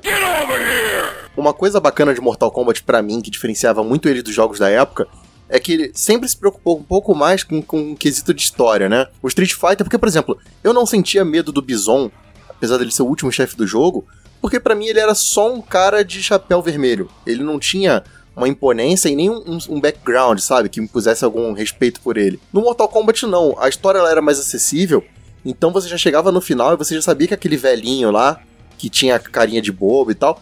Uma coisa bacana de Mortal Kombat pra mim, que diferenciava muito ele dos jogos da época, é que ele sempre se preocupou um pouco mais com, com o quesito de história, né? O Street Fighter, porque, por exemplo, eu não sentia medo do Bison, apesar dele ser o último chefe do jogo, porque pra mim ele era só um cara de chapéu vermelho. Ele não tinha uma imponência e nem um, um- um background, sabe? Que me pusesse algum respeito por ele. No Mortal Kombat, não. A história ela era mais acessível, então você já chegava no final e você já sabia que aquele velhinho lá, que tinha carinha de bobo e tal,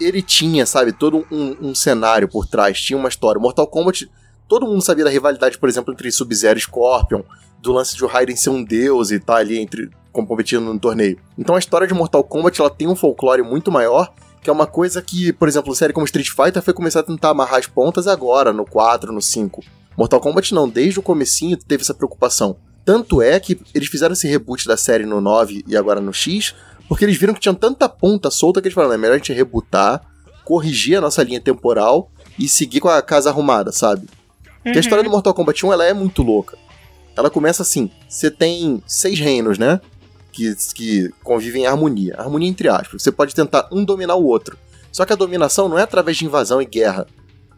ele tinha, sabe, todo um, um cenário por trás, tinha uma história. Mortal Kombat, todo mundo sabia da rivalidade, por exemplo, entre Sub-Zero e Scorpion, do lance de o Raiden ser um deus e tá ali entre competindo no torneio. Então a história de Mortal Kombat ela tem um folclore muito maior, que é uma coisa que, por exemplo, série como Street Fighter foi começar a tentar amarrar as pontas agora, no 4, no 5. Mortal Kombat não, desde o comecinho teve essa preocupação. Tanto é que eles fizeram esse reboot da série no 9 e agora no X, porque eles viram que tinha tanta ponta solta que eles falaram, é melhor a gente rebootar, corrigir a nossa linha temporal e seguir com a casa arrumada, sabe? Porque a história do Mortal Kombat 1 ela é muito louca. Ela começa assim: você tem seis reinos, né? Que, que convivem em harmonia. Harmonia entre aspas. Você pode tentar um dominar o outro. Só que a dominação não é através de invasão e guerra.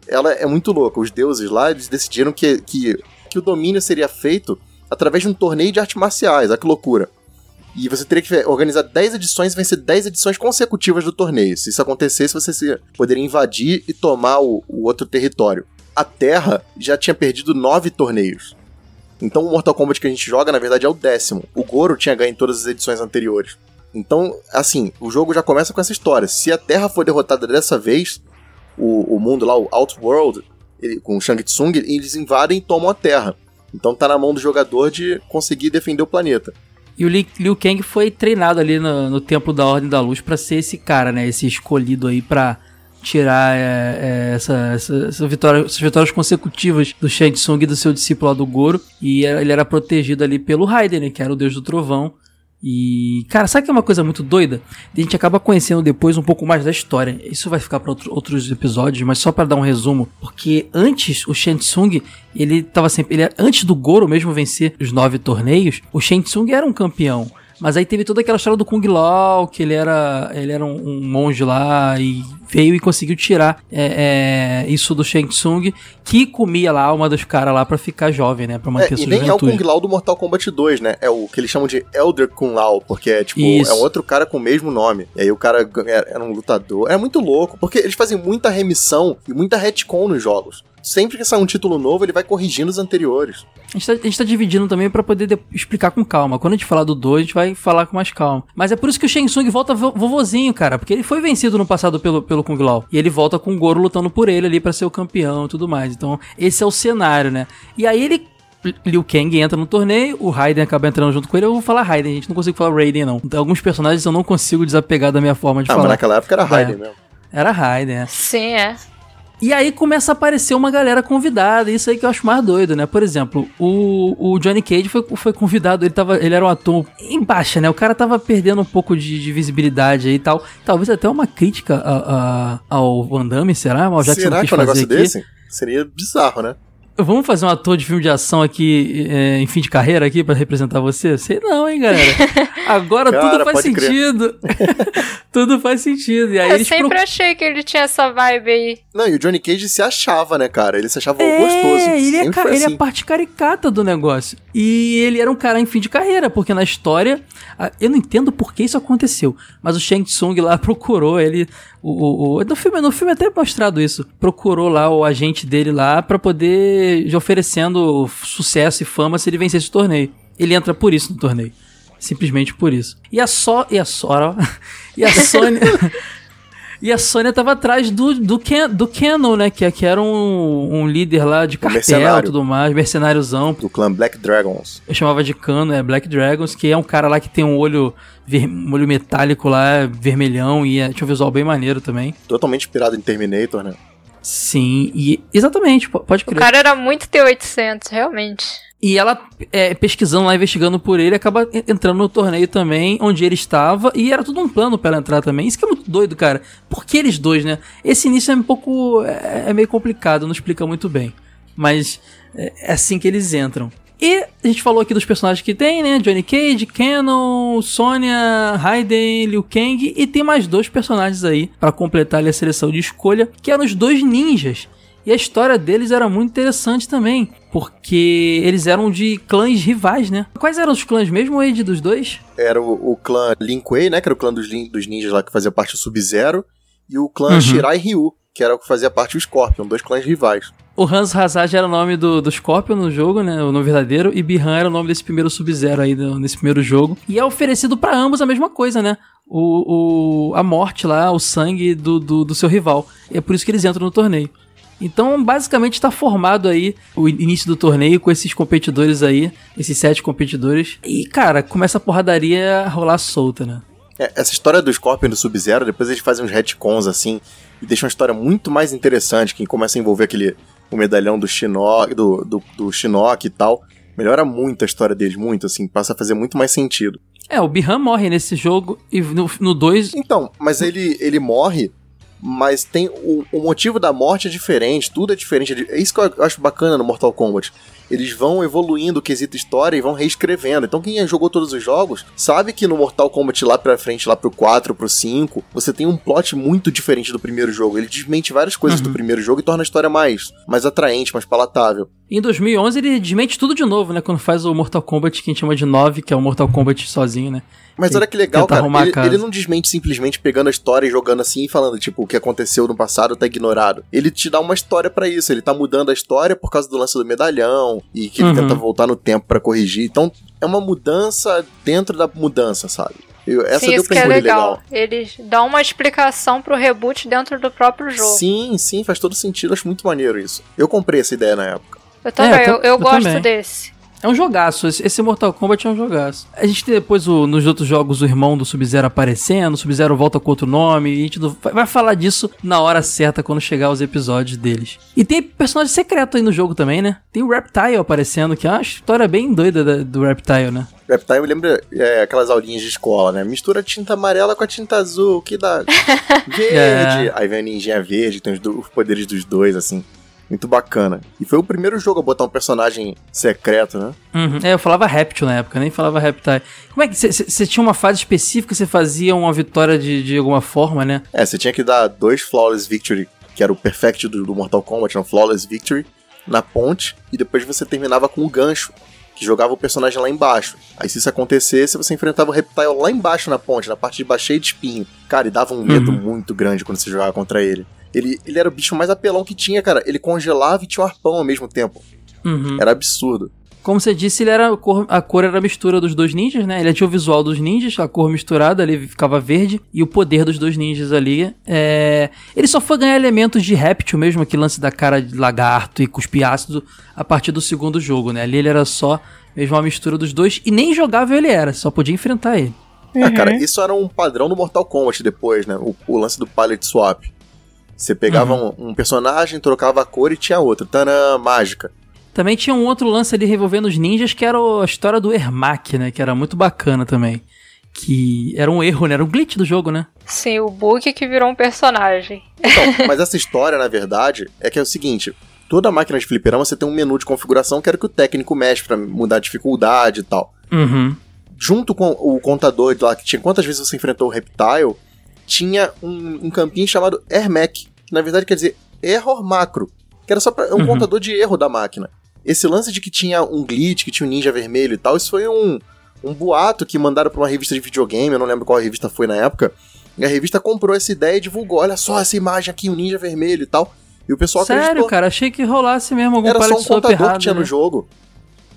Ela é muito louca. Os deuses lá eles decidiram que, que, que o domínio seria feito através de um torneio de artes marciais. Olha que loucura. E você teria que organizar 10 edições e vencer 10 edições consecutivas do torneio. Se isso acontecesse, você poderia invadir e tomar o, o outro território. A Terra já tinha perdido 9 torneios. Então o Mortal Kombat que a gente joga, na verdade, é o décimo. O Goro tinha ganho em todas as edições anteriores. Então, assim, o jogo já começa com essa história. Se a Terra for derrotada dessa vez, o, o mundo lá, o Outworld, ele- com o Shang Tsung, eles invadem e tomam a Terra. Então tá na mão do jogador de conseguir defender o planeta.
E o Li- Liu Kang foi treinado ali no, no Templo da Ordem da Luz pra ser esse cara, né? Esse escolhido aí pra tirar é, é, essa, essa, essa vitória, essas vitórias consecutivas do Shang Tsung e do seu discípulo lá do Goro. E ele era protegido ali pelo Raiden, né? Que era o deus do trovão. E, cara, sabe que é uma coisa muito doida? A gente acaba conhecendo depois um pouco mais da história. Isso vai ficar para outros episódios, mas só para dar um resumo, porque antes o Shang Tsung, ele tava sempre, ele antes do Goro mesmo vencer os nove torneios, o Shang Tsung era um campeão. Mas aí teve toda aquela história do Kung Lao, que ele era, ele era um, um monge lá e veio e conseguiu tirar é, é, isso do Shang Tsung, que comia lá a alma dos caras lá pra ficar jovem, né? Pra manter
É,
sua
e nem é o
juventude.
Kung Lao do Mortal Kombat 2, né? É o que eles chamam de Elder Kung Lao, porque é tipo,
Isso.
é um outro cara com o mesmo nome. E aí o cara era era um lutador. É muito louco, porque eles fazem muita remissão e muita retcon nos jogos. Sempre que sai um título novo, ele vai corrigindo os anteriores.
A gente, tá, a gente tá dividindo também pra poder de- explicar com calma. Quando a gente falar do 2, a gente vai falar com mais calma. Mas é por isso que o Shang Tsung volta vo- vovozinho, cara. Porque ele foi vencido no passado pelo, pelo Kung Lao. E ele volta com o Goro lutando por ele ali pra ser o campeão e tudo mais. Então, esse é o cenário, né? E aí ele. Liu Kang entra no torneio, o Raiden acaba entrando junto com ele. Eu vou falar Raiden, gente não consigo falar Raiden, não. Então, alguns personagens eu não consigo desapegar da minha forma de
Ah, mas
falar.
naquela época era Raiden
É.
mesmo.
Era Raiden, é.
Sim, é.
E aí começa a aparecer uma galera convidada, isso aí que eu acho mais doido, né? Por exemplo, o, o Johnny Cage foi, foi convidado, ele, tava, ele era um ator em baixa, né? O cara tava perdendo um pouco de, de visibilidade aí e tal. Talvez até uma crítica a- a- ao Van Damme, será? Que você não
Será
quis
que é um negócio
aqui.
desse? Seria bizarro, né?
Vamos fazer um ator de filme de ação aqui, é, em fim de carreira aqui, pra representar você? Sei não, hein, galera. Agora
Cara,
tudo faz sentido. tudo faz sentido. E aí
Eu sempre achei que ele tinha essa vibe aí.
Não, e o Johnny Cage se achava, né, cara? Ele se achava
É,
gostoso.
ele é, ca- ele é
assim.
a parte caricata do negócio. E ele era um cara em fim de carreira, porque na história. Eu não entendo por que isso aconteceu. Mas o Shang Tsung lá procurou ele. O, o, o- no, filme, no filme é até mostrado isso. Procurou lá o agente dele lá pra poder. Já oferecendo sucesso e fama se ele vencesse o torneio. Ele entra por isso no torneio. Simplesmente por isso. E a só. E a Sora. E a Sônia. E a Sônia tava atrás do, do, Ken, do Canon, né? Que, que era um, um líder lá de cartel e tudo mais, mercenáriozão.
Do clã Black Dragons.
Eu chamava de Cano, é Black Dragons, que é um cara lá que tem um olho, ver- um olho metálico lá, vermelhão, e é, tinha um visual bem maneiro também.
Totalmente inspirado em Terminator, né?
Sim, e exatamente, po- pode
O
crer.
cara era muito T800, realmente.
E ela, é, pesquisando lá, investigando por ele, acaba en- entrando no torneio também, onde ele estava, e era tudo um plano pra ela entrar também. Isso que é muito doido, cara. Por que eles dois, né? Esse início é um pouco. é, é meio complicado, não explica muito bem. Mas é, é assim que eles entram. E a gente falou aqui dos personagens que tem, né? Johnny Cage, Canon, Sonya, Raiden, Liu Kang. E tem mais dois personagens aí pra completar ali a seleção de escolha, que eram os dois ninjas. E a história deles era muito interessante também, porque eles eram de clãs rivais, né? Quais eram os clãs mesmo, Ed, dos dois?
Era o, o clã Lin Kuei, né? Que era o clã dos, dos ninjas lá que fazia parte do Sub-Zero. E o clã
Uhum.
Shirai Ryu, que era o que fazia parte do Scorpion, dois clãs rivais.
O Hans Hazard era o nome do, do Scorpion no jogo, né? O nome verdadeiro. E Bihan era o nome desse primeiro Sub-Zero aí, nesse primeiro jogo. E é oferecido pra ambos a mesma coisa, né? O, o, a morte lá, o sangue do, do, do seu rival. E é por isso que eles entram no torneio. Então, basicamente, está formado aí o início do torneio com esses competidores aí, esses sete competidores. E, cara, começa a porradaria a rolar solta, né?
É, essa história do Scorpion e do Sub-Zero, depois eles fazem uns retcons assim, e deixam uma história muito mais interessante, que começa a envolver aquele o medalhão do Shinnok, do, do, do Shinnok e tal. Melhora muito a história deles, muito, assim, passa a fazer muito mais sentido.
É, o Bihan morre nesse jogo e no 2
Então, mas ele, ele morre, mas tem o, o motivo da morte é diferente, tudo é diferente. É isso que eu acho bacana no Mortal Kombat. Eles vão evoluindo o quesito história e vão reescrevendo. Então quem jogou todos os jogos sabe que no Mortal Kombat lá pra frente, lá pro 4, pro 5, você tem um plot muito diferente do primeiro jogo. Ele desmente várias coisas do primeiro jogo e torna a história mais, mais atraente, mais palatável.
Em 2011 ele desmente tudo de novo, né? Quando faz o Mortal Kombat que a gente chama de 9, que é o Mortal Kombat sozinho, né?
Mas olha que legal, cara. Ele, ele não desmente simplesmente pegando a história e jogando assim e falando, tipo, o que aconteceu no passado tá ignorado. Ele te dá uma história pra isso. Ele tá mudando a história por causa do lance do medalhão e que ele
Uhum.
tenta voltar no tempo pra corrigir. Então, é uma mudança dentro da mudança, sabe? Eu, essa
Sim,
deu
isso que é
engolir
legal. Eles dão uma explicação pro reboot dentro do próprio jogo.
Sim, sim, faz todo sentido. Acho muito maneiro isso. Eu comprei essa ideia na época.
Eu também,
É, eu
eu, eu
eu
gosto
também.
desse.
É um jogaço, esse, esse Mortal Kombat é um jogaço. A gente tem depois o- nos outros jogos o irmão do Sub-Zero aparecendo, o Sub-Zero volta com outro nome, e a gente vai, falar disso na hora certa quando chegar os episódios deles. E tem personagem secreto aí no jogo também, né? Tem o Reptile aparecendo, que é uma história bem doida da- do Reptile, né?
Reptile me lembra é, aquelas aulinhas de escola, né? Mistura tinta amarela com a tinta azul, que dá verde.
É.
Aí vem a ninjinha verde, tem os, os poderes dos dois, assim. Muito bacana. E foi o primeiro jogo a botar um personagem secreto, né?
Uhum. É, eu falava Reptile na época, nem falava Reptile. Como é que você tinha uma fase específica, você fazia uma vitória de, de alguma forma, né?
É, você tinha que dar dois Flawless Victory, que era o Perfect do, do Mortal Kombat, um Flawless Victory, na ponte, e depois você terminava com o gancho, que jogava o personagem lá embaixo. Aí se isso acontecesse, você enfrentava o Reptile lá embaixo na ponte, na parte de baixo de espinho. Cara, e dava um medo
Uhum.
muito grande quando você jogava contra ele. Ele, ele era o bicho mais apelão que tinha, cara. Ele congelava e tinha um arpão ao mesmo tempo.
Uhum.
Era absurdo.
Como você disse, ele era a cor, a cor era a mistura dos dois ninjas, né? Ele tinha o visual dos ninjas, a cor misturada, ali ficava verde, e o poder dos dois ninjas ali. É... Ele só foi ganhar elementos de réptil mesmo, aquele lance da cara de lagarto e cuspir ácido, a partir do segundo jogo, né? Ali ele era só mesmo uma mistura dos dois, e nem jogável ele era, só podia enfrentar ele.
Ah, cara, isso era um padrão do Mortal Kombat depois, né? O, o lance do Palette Swap. Você pegava
Uhum.
um, um personagem, trocava a cor e tinha outro. Tanã, mágica.
Também tinha um outro lance ali revolvendo os ninjas, que era a história do Ermac, né? Que era muito bacana também. Que era um erro, né? Era um glitch do jogo, né?
Sim, o Book que virou um personagem.
Então, mas essa história, na verdade, é que é o seguinte: toda máquina de fliperama você tem um menu de configuração que era que o técnico mexe pra mudar a dificuldade e tal.
Uhum.
Junto com o contador de lá, que tinha quantas vezes você enfrentou o Reptile, tinha um, um campinho chamado Ermac, que na verdade quer dizer Error Macro, que era só pra, um
Uhum.
contador de erro da máquina. Esse lance de que tinha um glitch, que tinha um ninja vermelho e tal, isso foi um, um boato que mandaram pra uma revista de videogame, eu não lembro qual revista foi na época. E a revista comprou essa ideia e divulgou: olha só essa imagem aqui, um ninja vermelho e tal. E o pessoal
Sério,
acreditou.
cara, achei que rolasse mesmo algum
Era só um contador
errado,
que tinha
né?
no jogo.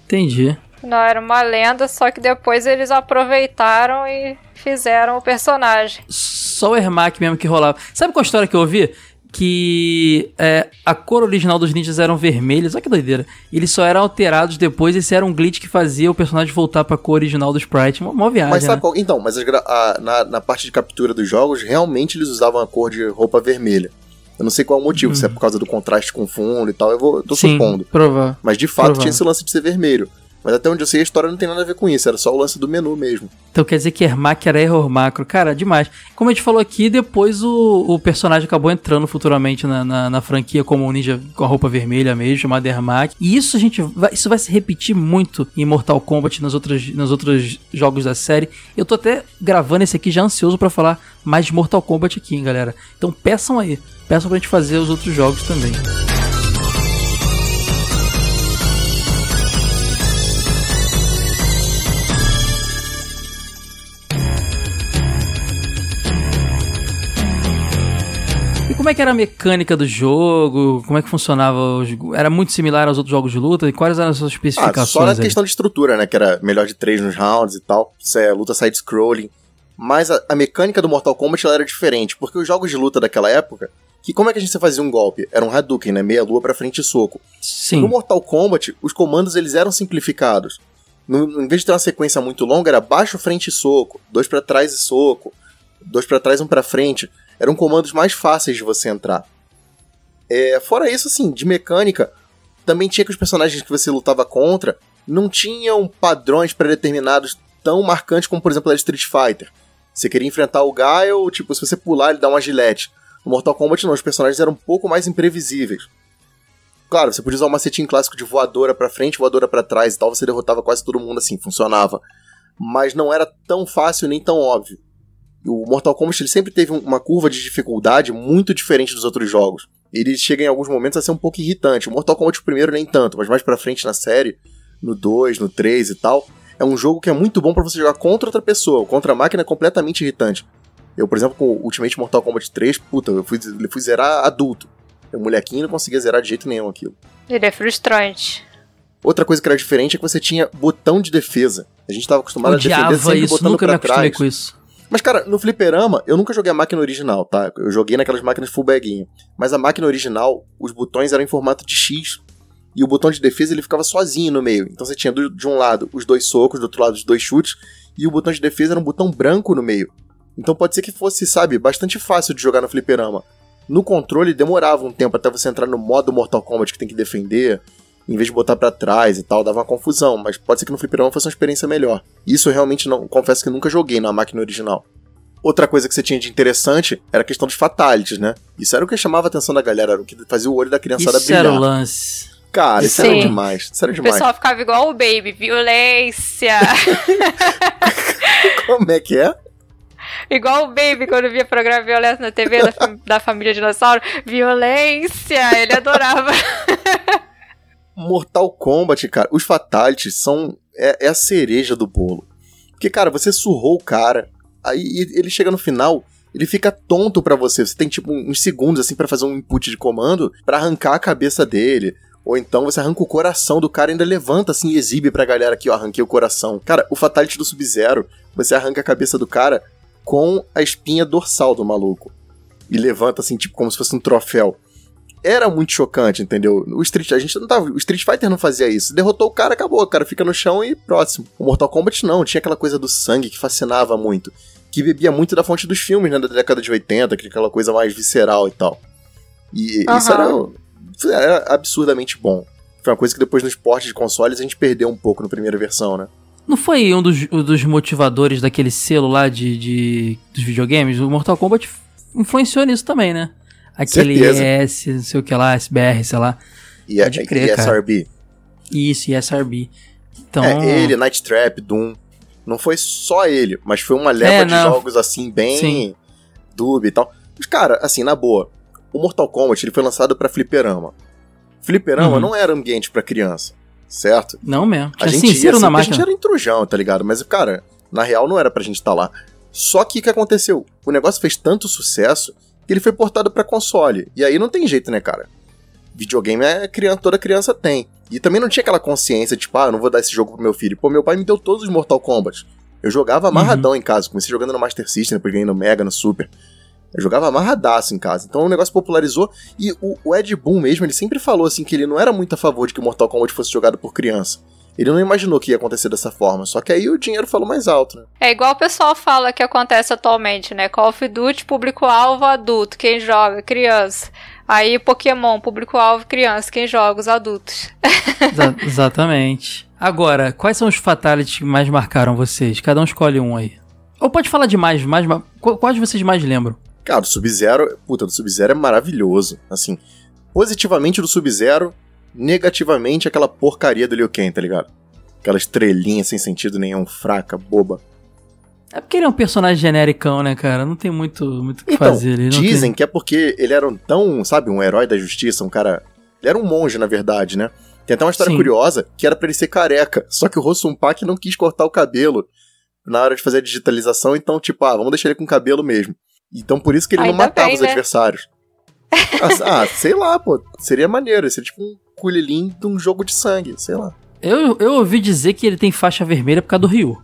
Entendi.
Não, era uma lenda, só que depois eles aproveitaram e fizeram o personagem.
Só o Ermac mesmo que rolava. Sabe qual história que eu ouvi? Que é, a cor original dos ninjas eram vermelhos. Olha que doideira. Eles só eram alterados depois. Esse era um glitch que fazia o personagem voltar pra cor original do sprite. Uma, uma viagem,
Mas sabe
né?
qual? Então, mas a- na, na parte de captura dos jogos, realmente eles usavam a cor de roupa vermelha. Eu não sei qual é o motivo, se é por causa do contraste com o fundo e tal, eu vou, tô
Sim,
supondo.
provável.
Mas de fato
Provável.
tinha esse lance de ser vermelho. Mas até onde eu sei, a história não tem nada a ver com isso, era só o lance do menu mesmo.
Então quer dizer que Ermac era error macro. Cara, demais. Como a gente falou aqui, depois o, o personagem acabou entrando futuramente na, na, na franquia como um ninja com a roupa vermelha mesmo, chamado Ermac. E isso a gente vai, isso vai se repetir muito em Mortal Kombat nos outros, nos outros jogos da série. Eu tô até gravando esse aqui já ansioso pra falar mais de Mortal Kombat aqui, hein, galera. Então peçam aí. Peçam pra gente fazer os outros jogos também. E como é que era a mecânica do jogo? Como é que funcionava? Era muito similar aos outros jogos de luta? E quais eram as suas
Ah,
especificações?
só na
aí?
questão de estrutura, né? Que era melhor de três nos rounds e tal. Isso é luta side-scrolling. Mas a, a mecânica do Mortal Kombat era diferente, porque os jogos de luta daquela época, que como é que a gente fazia um golpe? Era um Hadouken, né? Meia lua pra frente e soco. No
Sim.
Mortal Kombat, os comandos eles eram simplificados. No, em vez de ter uma sequência muito longa, era baixo, frente e soco, dois pra trás e soco, dois pra trás, um pra frente. Eram comandos mais fáceis de você entrar. É, fora isso, assim, de mecânica, também tinha que os personagens que você lutava contra não tinham padrões pré-determinados tão marcantes como, por exemplo, a Street Fighter. Você queria enfrentar o Gaio, tipo, se você pular, ele dá uma gilete. No Mortal Kombat, não, os personagens eram um pouco mais imprevisíveis. Claro, você podia usar o macetinho clássico de voadora pra frente, voadora pra trás e tal, você derrotava quase todo mundo assim, funcionava. Mas não era tão fácil nem tão óbvio. E O Mortal Kombat ele sempre teve um- uma curva de dificuldade muito diferente dos outros jogos. Ele chega em alguns momentos a ser um pouco irritante. O Mortal Kombat o primeiro nem tanto, mas mais pra frente na série, no 2, no 3 e tal, é um jogo que é muito bom pra você jogar contra outra pessoa. Contra a máquina é completamente irritante. Eu, por exemplo, com o Ultimate Mortal Kombat 3, puta, eu fui, eu fui zerar adulto. Eu, molequinho, não conseguia zerar de jeito nenhum aquilo.
Ele é frustrante.
Outra coisa que era diferente é que você tinha botão de defesa. A gente tava acostumado a defender
Odiava
sempre
isso,
botando
nunca me
pra
acostumei
trás.
com isso.
Mas, cara, no fliperama, eu nunca joguei a máquina original, tá? Eu joguei naquelas máquinas full baguinho. Mas a máquina original, os botões eram em formato de X. E o botão de defesa, ele ficava sozinho no meio. Então você tinha do- de um lado os dois socos, do outro lado os dois chutes. E o botão de defesa era um botão branco no meio. Então pode ser que fosse, sabe, bastante fácil de jogar no fliperama. No controle, demorava um tempo até você entrar no modo Mortal Kombat que tem que defender. Em vez de botar pra trás e tal, dava uma confusão. Mas pode ser que no fliperama fosse uma experiência melhor. Isso eu realmente não, confesso que nunca joguei na máquina original. Outra coisa que você tinha de interessante era a questão dos fatalities, né? Isso era o que chamava a atenção da galera, era o que fazia o olho da criançada
Isso
brilhar.
era o lance.
Cara, isso
Sim.
era demais. Isso era
O
demais.
pessoal ficava igual o Baby, violência.
Como é que é?
igual o Baby quando via programa Violência na TV da, fam- da família Dinossauro. Violência! Ele adorava.
Mortal Kombat, cara, os fatalities são. É, é a cereja do bolo. Porque, cara, você surrou o cara, aí ele chega no final, ele fica tonto pra você. Você tem, tipo, uns segundos, assim, pra fazer um input de comando pra arrancar a cabeça dele. Ou então você arranca o coração do cara e ainda levanta, assim, e exibe pra galera aqui, ó, arranquei o coração. Cara, o Fatality do Sub-Zero, você arranca a cabeça do cara com a espinha dorsal do maluco. E levanta, assim, tipo, como se fosse um troféu era muito chocante, entendeu? O Street, a gente não tava, o Street Fighter não fazia isso. Derrotou o cara, acabou, o cara fica no chão e próximo. O Mortal Kombat não, tinha aquela coisa do sangue que fascinava muito, que bebia muito da fonte dos filmes, né, da década de 80, que é aquela coisa mais visceral e tal. E isso era, era absurdamente bom. Foi uma coisa que depois nos portes de consoles a gente perdeu um pouco na primeira versão, né?
Não foi um dos, um dos motivadores daquele selo lá de, de- dos videogames? O Mortal Kombat influenciou nisso também, né? Aquele
Certeza.
ES, não sei o que lá, SBR, sei lá.
E,
Pode
e,
crer,
e
cara.
SRB.
Isso, e SRB. Então,
É, ele, Night Trap, Doom. Não foi só ele, mas foi uma leva
É,
de jogos assim, bem
Sim.
dub e tal. Mas, cara, assim, na boa, o Mortal Kombat ele foi lançado pra fliperama. Fliperama
Uhum.
não era ambiente pra criança, certo?
não mesmo.
A gente ia assim,
na
porque a gente
máquina.
era intrujão, tá ligado? Mas, cara, na real não era pra gente estar lá. Só que o que aconteceu? O negócio fez tanto sucesso que ele foi portado pra console. E aí não tem jeito, né, cara? Videogame é criança, toda criança tem. E também não tinha aquela consciência, tipo, ah, eu não vou dar esse jogo pro meu filho. Pô, meu pai me deu todos os Mortal Kombat. Eu jogava amarradão em casa. Comecei jogando no Master System, depois ganhei no Mega, no Super. Eu jogava amarradaço em casa. Então o negócio popularizou. E o, o Ed Boon mesmo, ele sempre falou assim que ele não era muito a favor de que o Mortal Kombat fosse jogado por criança. Ele não imaginou que ia acontecer dessa forma. Só que aí o dinheiro falou mais alto, né?
É igual o pessoal fala que acontece atualmente, né? Call of Duty, público-alvo adulto, quem joga, criança. Aí Pokémon, público-alvo, criança, quem joga? Os adultos.
Exa- exatamente. Agora, quais são os fatalities que mais marcaram vocês? Cada um escolhe um aí. Ou pode falar de mais, mais ma- qu- quais vocês mais lembram?
Cara, o Sub-Zero, puta, do Sub-Zero é maravilhoso. Assim, positivamente do Sub-Zero, negativamente aquela porcaria do Liu Kang, tá ligado? Aquela estrelinha sem sentido nenhum, fraca, boba.
É porque ele é um personagem genericão, né, cara? Não tem muito muito o que
Então,
fazer. Ele não
dizem
tem...
que é porque ele era um tão, sabe, um herói da justiça, um cara. Ele era um monge, na verdade, né? Tem até uma história
Sim.
curiosa que era pra ele ser careca. Só que o Rossum Pak não quis cortar o cabelo na hora de fazer a digitalização, então, tipo, ah, vamos deixar ele com cabelo mesmo. Então por isso que ele não
Ainda
matava
bem,
os
né?
adversários. ah, sei lá, pô. Seria maneiro. Seria tipo um Kulilin de um jogo de sangue, sei lá.
Eu, eu ouvi dizer que ele tem faixa vermelha por causa do Ryu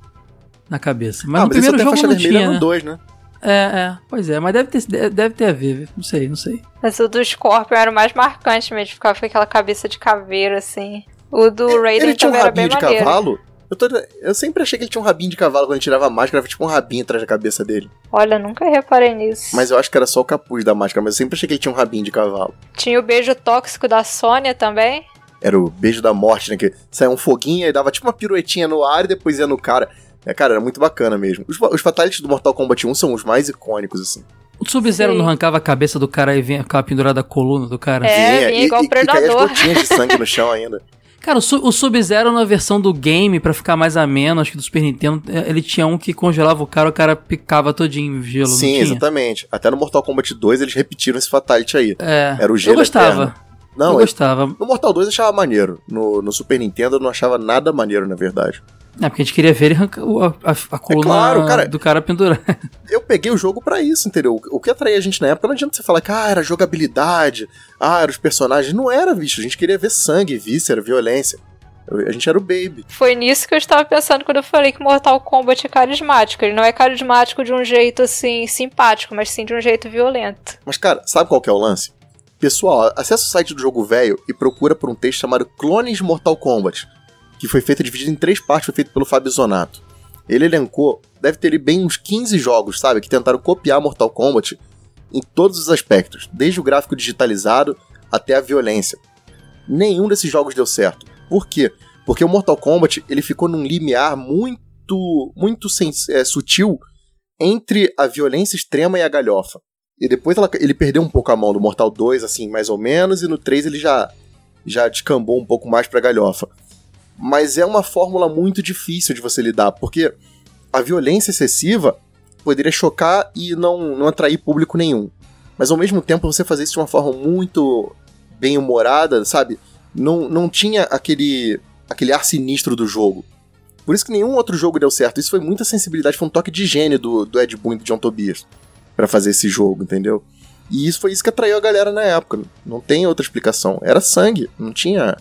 na cabeça. Mas
ah,
no
mas isso
primeiro jogo
faixa
não
vermelha
tinha,
no
né?
2, né?
É, é, pois é, mas deve ter, deve ter a ver, não sei, não sei.
Mas o do Scorpion era o mais marcante mesmo, ficava com aquela cabeça de caveira, assim. O do Raiden
ele tinha um rabinho de
maneiro.
cavalo. Eu, tô- eu sempre achei que ele tinha um rabinho de cavalo quando ele tirava a máscara, era tipo um rabinho atrás da cabeça dele.
Olha, nunca reparei nisso.
Mas eu acho que era só o capuz da máscara, mas eu sempre achei que ele tinha um rabinho de cavalo.
Tinha o beijo tóxico da Sônia também.
Era o beijo da morte, né? Que saia um foguinho e dava tipo uma piruetinha no ar e depois ia no cara. É, cara, era muito bacana mesmo. Os, os Fatalities do Mortal Kombat 1 são os mais icônicos, assim.
O Sub-Zero não arrancava a cabeça do cara e vinha, ficava pendurada a coluna do cara?
É, vinha igual
e, e, e caía as
predador.
gotinhas de sangue no chão ainda.
Cara, o, Su- o Sub-Zero na versão do game, pra ficar mais ameno, acho que do Super Nintendo, é, ele tinha um que congelava o cara, o cara picava todinho o gelo,
Sim, exatamente. Até no Mortal Kombat 2 eles repetiram esse Fatality aí.
É,
Era o
eu
gelo
gostava,
eterno. Não,
eu
eu-
gostava.
no Mortal 2 eu achava maneiro. No, no Super Nintendo eu não achava nada maneiro, na verdade.
É, porque a gente queria ver ele arrancar a, a, a coluna
claro, cara.
do cara pendurar.
Eu peguei o jogo pra isso, entendeu? O que atraía a gente na época não adianta você falar que ah, era jogabilidade, ah, eram os personagens. Não era, bicho. A gente queria ver sangue, víscera, violência. Eu- A gente era o baby.
Foi nisso que eu estava pensando quando eu falei que Mortal Kombat é carismático. Ele não é carismático de um jeito assim simpático, mas sim de um jeito violento.
Mas, cara, sabe qual que é o lance? Pessoal, acessa o site do jogo velho e procura por um texto chamado Clones de Mortal Kombat, que foi feito dividido em três partes, foi feito pelo Fábio Zonato. Ele elencou, deve ter bem uns 15 jogos, sabe, que tentaram copiar Mortal Kombat em todos os aspectos, desde o gráfico digitalizado até a violência. Nenhum desses jogos deu certo. Por quê? Porque o Mortal Kombat ele ficou num limiar muito, muito é, sutil entre a violência extrema e a galhofa. E depois ela- ele perdeu um pouco a mão do Mortal 2, assim, mais ou menos, e no 3 ele já, já descambou um pouco mais pra galhofa. Mas é uma fórmula muito difícil de você lidar, porque a violência excessiva poderia chocar e não, não atrair público nenhum. Mas ao mesmo tempo você fazer isso de uma forma muito bem humorada, sabe? Não, não tinha aquele, aquele ar sinistro do jogo. Por isso que nenhum outro jogo deu certo. Isso foi muita sensibilidade, foi um toque de gênio do, do Ed Boon e do John Tobias Pra fazer esse jogo, entendeu? E isso foi isso que atraiu a galera na época. Não tem outra explicação. Era sangue, não tinha.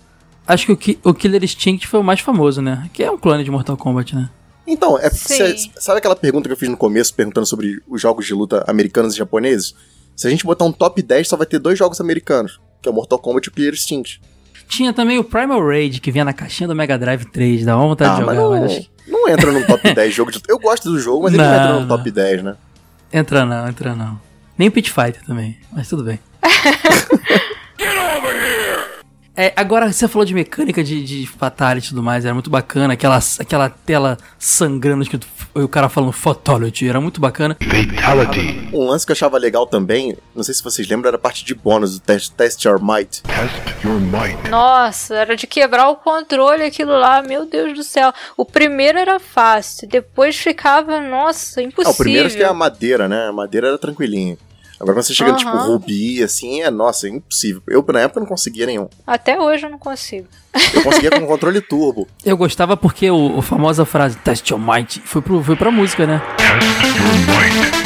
Acho que o, Ki- o Killer Instinct foi o mais famoso, né? Que é um clone de Mortal Kombat, né?
Então, é cê- sabe aquela pergunta que eu fiz no começo, perguntando sobre os jogos de luta americanos e japoneses? Se a gente botar um top 10, só vai ter dois jogos americanos, que é o Mortal Kombat e o Killer Instinct.
Tinha também o Primal Rage, que vinha na caixinha do Mega Drive 3, dá uma vontade
Ah,
de
mas
jogar,
não,
mas acho que...
não entra no top 10 jogo de luta. Eu gosto do jogo, mas ele não
Não,
entra no
não.
top 10, né?
Entra não, entra não. Nem o Pit Fighter também, mas tudo bem. É, agora você falou de mecânica de, de fatality e tudo mais, era muito bacana, aquela, aquela tela sangrando, escrito, o cara falando fatality, era muito bacana.
Fatality.
Um lance que eu achava legal também, não sei se vocês lembram, era a parte de bônus do Test, Test Your Might.
Test your might.
Nossa, era de quebrar o controle aquilo lá, meu Deus do céu. O primeiro era fácil, depois ficava, nossa,
Ah,
impossível.
o primeiro acho que é a madeira, né? A madeira era tranquilinho. Agora quando você chega no tipo rubi, assim, é, nossa, é impossível. Eu na época não conseguia nenhum.
Até hoje eu não consigo.
Eu conseguia com controle turbo.
Eu gostava porque o, a famosa frase Test Your Might foi, pro, foi pra música, né?
Test your might.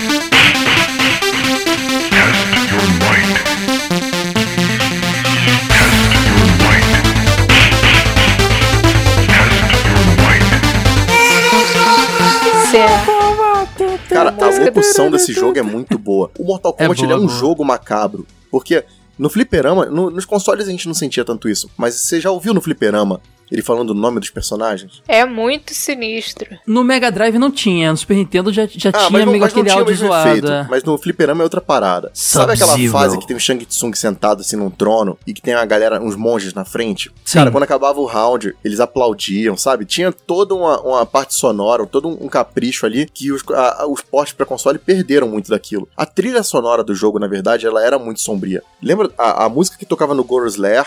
Cara, a locução desse jogo é muito boa. O Mortal
É
Kombat
boa,
ele é um
boa.
jogo macabro. Porque no fliperama, no- nos consoles a gente não sentia tanto isso. Mas você já ouviu no fliperama Ele falando o nome dos personagens.
É muito sinistro.
No Mega Drive não tinha, no Super Nintendo já, já tinha
Ah, mas, não,
meio
mas
aquele
tinha o
áudio zoado.
efeito.
é.
Mas no fliperama é outra parada. Sabe aquela fase que tem o Shang Tsung sentado assim num trono e que tem uma galera, uns monges na frente?
Sim.
Cara, quando acabava o round, eles aplaudiam, sabe? Tinha toda uma, uma parte sonora, todo um, um capricho ali que os, a- a- os portes pra console perderam muito daquilo. A trilha sonora do jogo, na verdade, ela era muito sombria. Lembra a, a música que tocava no Goro's Lair?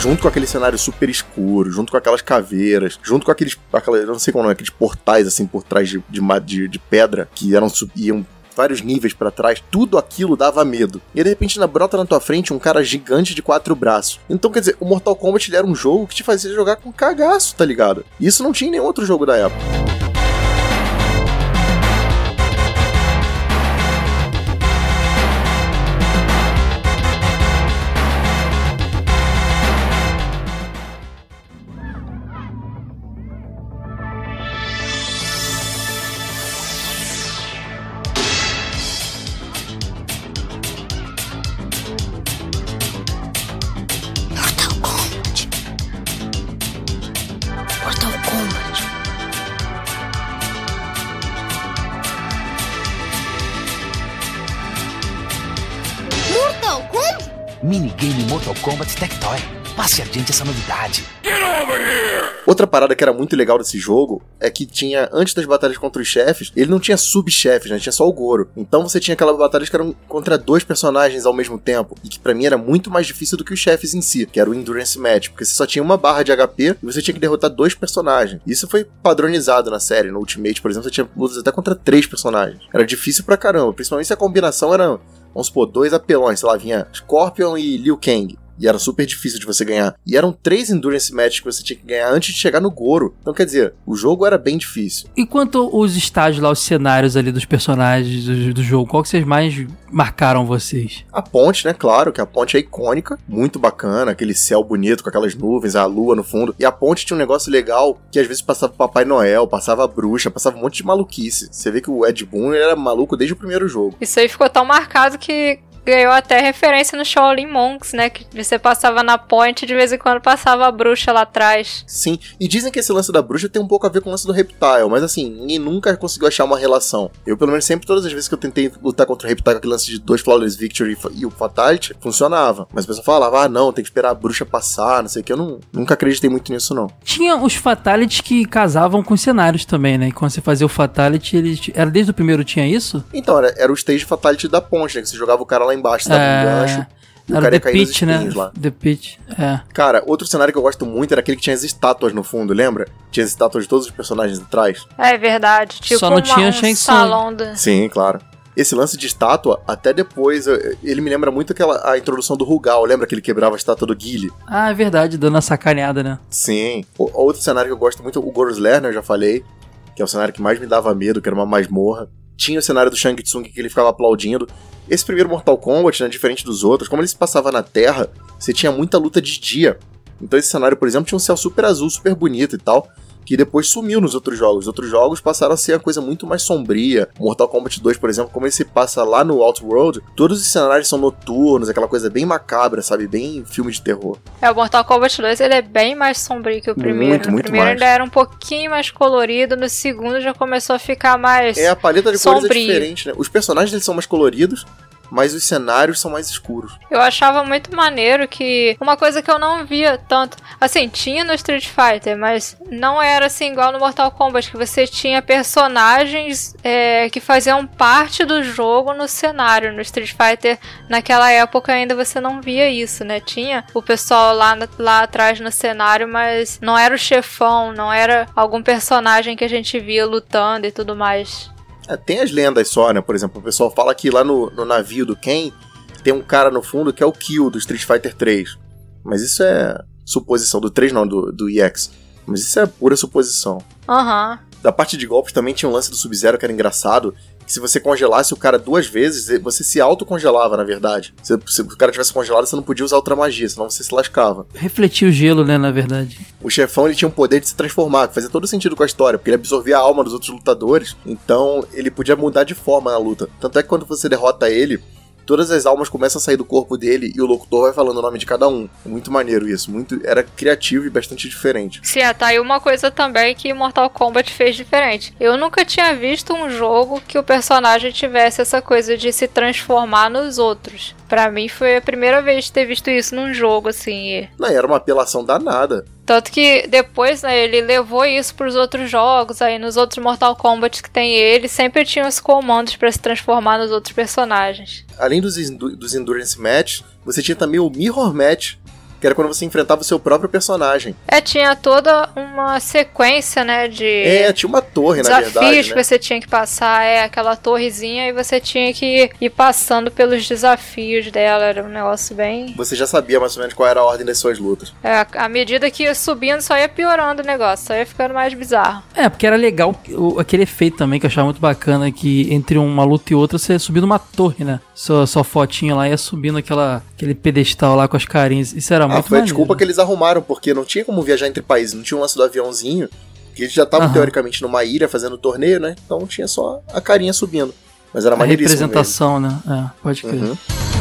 Junto com aquele cenário super escuro, junto com aquelas caveiras, junto com aqueles, aquela, eu não sei como é, aqueles portais assim por trás de, de, de, pedra que eram iam vários níveis pra trás, tudo aquilo dava medo. E de repente na brota na tua frente um cara gigante de quatro braços. Então, quer dizer, o Mortal Kombat era um jogo que te fazia jogar com cagaço, tá ligado? E isso não tinha em nenhum outro jogo da época.
Passe adiante essa novidade.
Outra parada que era muito legal desse jogo é que tinha, antes das batalhas contra os chefes, ele não tinha subchefes, né? Tinha só o Goro. Então você tinha aquelas batalhas que eram contra dois personagens ao mesmo tempo. E que pra mim era muito mais difícil do que os chefes em si, que era o Endurance Match. Porque você só tinha uma barra de HP e você tinha que derrotar dois personagens. Isso foi padronizado na série. No Ultimate, por exemplo, você tinha lutas até contra três personagens. Era difícil pra caramba. Principalmente se a combinação era, vamos supor, dois apelões. Sei lá, vinha Scorpion e Liu Kang. E era super difícil de você ganhar. E eram três Endurance Matches que você tinha que ganhar antes de chegar no Goro. Então, quer dizer, o jogo era bem difícil.
E quanto os estágios lá, os cenários ali dos personagens do, do jogo, qual que vocês mais marcaram vocês?
A ponte, né? Claro que a ponte é icônica, muito bacana, aquele céu bonito com aquelas nuvens, a lua no fundo. E a ponte tinha um negócio legal que às vezes passava o Papai Noel, passava a bruxa, passava um monte de maluquice. Você vê que o Ed Boon era maluco desde o primeiro jogo.
Isso aí ficou tão marcado que ganhou até referência no Shaolin Monks, né? Que você passava na ponte e de vez em quando passava a bruxa lá atrás.
Sim, e dizem que esse lance da bruxa tem um pouco a ver com o lance do Reptile, mas assim, ninguém nunca conseguiu achar uma relação. Eu, pelo menos, sempre, todas as vezes que eu tentei lutar contra o Reptile com aquele lance de dois Flawless Victory e o Fatality, funcionava. Mas o pessoal falava, ah, não, tem que esperar a bruxa passar, não sei o que. Eu não, nunca acreditei muito nisso, não.
Tinha os Fatalities que casavam com os cenários também, né? E quando você fazia o Fatality, eles... Era desde o primeiro tinha isso?
Então, era, era o stage Fatality da ponte, né? Que você jogava o cara lá embaixo, dava um gancho. e o
Era
cara
The
ia cair nos
Pit, né?
espinhos lá.
The Pit, é.
Cara, outro cenário que eu gosto muito era aquele que tinha as estátuas no fundo, lembra? Tinha as estátuas de todos os personagens atrás.
É verdade. Tipo
Só não
uma-
tinha
um
Shang Tsung.
do...
Sim, claro. Esse lance de estátua, até depois, ele me lembra muito aquela a introdução do Rugal. Lembra que ele quebrava a estátua do Guile?
Ah, é verdade, dando a sacaneada, né?
Sim. O, outro cenário que eu gosto muito, o Goro's Lair, né, eu já falei, que é o cenário que mais me dava medo, que era uma masmorra. Tinha o cenário do Shang Tsung que ele ficava aplaudindo. Esse primeiro Mortal Kombat, né, diferente dos outros, como ele se passava na Terra, você tinha muita luta de dia. Então esse cenário, por exemplo, tinha um céu super azul, super bonito e tal, que depois sumiu nos outros jogos. Os outros jogos passaram a ser a coisa muito mais sombria. Mortal Kombat 2, por exemplo, como ele se passa lá no Outworld, todos os cenários são noturnos, aquela coisa bem macabra, sabe? Bem filme de terror.
É, o Mortal Kombat 2 ele é bem mais sombrio que o primeiro.
Muito,
no
muito
primeiro
mais.
ele era um pouquinho mais colorido, no segundo já começou a ficar mais.
É, a paleta de cores é
Sombrio.
diferente, né? Os personagens eles são mais coloridos, mas os cenários são mais escuros.
Eu achava muito maneiro que uma coisa que eu não via tanto, assim, tinha no Street Fighter, mas não era assim igual no Mortal Kombat, que você tinha personagens é, que faziam parte do jogo no cenário. No Street Fighter, naquela época ainda você não via isso, né? Tinha o pessoal lá, lá atrás no cenário, mas não era o chefão, não era algum personagem que a gente via lutando e tudo mais.
É, tem as lendas só, né? Por exemplo, o pessoal fala que lá no, no navio do Ken tem um cara no fundo que é o Kill do Street Fighter 3. Mas isso é suposição. Do 3 não, do, do EX. Mas isso é pura suposição.
Aham.
Da parte de golpes também tinha um lance do Sub-Zero que era engraçado. Que se você congelasse o cara duas vezes, você se autocongelava, na verdade. Se, se o cara tivesse congelado, você não podia usar outra magia, senão você se lascava.
Refletir o gelo, né, na verdade.
O chefão ele tinha um poder de se transformar, que fazia todo sentido com a história, porque ele absorvia a alma dos outros lutadores, então ele podia mudar de forma na luta. Tanto é que quando você derrota ele, todas as almas começam a sair do corpo dele e o locutor vai falando o nome de cada um. É muito maneiro isso, muito era criativo e bastante diferente.
Sim, é, tá aí uma coisa também que Mortal Kombat fez diferente. Eu nunca tinha visto um jogo que o personagem tivesse essa coisa de se transformar nos outros. Pra mim foi a primeira vez de ter visto isso num jogo, assim.
Não, era uma apelação danada.
Tanto que depois, né, ele levou isso pros outros jogos, aí nos outros Mortal Kombat que tem ele, sempre tinha os comandos pra se transformar nos outros personagens.
Além dos, dos Endurance Match, você tinha também o Mirror Match, que era quando você enfrentava o seu próprio personagem.
É, tinha toda uma sequência, né, de
É, tinha uma torre, na
desafios
verdade,
que
né?
você tinha que passar, é aquela torrezinha e você tinha que ir passando pelos desafios dela, era um negócio bem...
Você já sabia mais ou menos qual era a ordem das suas lutas.
É, à medida que ia subindo, só ia piorando o negócio, só ia ficando mais bizarro.
É, porque era legal o- aquele efeito também que eu achava muito bacana, que entre uma luta e outra você subia numa torre, né? Sua, sua fotinha lá ia subindo aquela, aquele pedestal lá com as carinhas. Isso era
Ah,
muito
foi a
maneiro.
desculpa que eles arrumaram, porque não tinha como viajar entre países, não tinha um lance do aviãozinho, que eles já estavam
Aham.
teoricamente numa ilha fazendo torneio, né? Então tinha só a carinha subindo. Mas era
A
maneiríssimo
representação, né? É, pode crer.
mesmo. Uhum.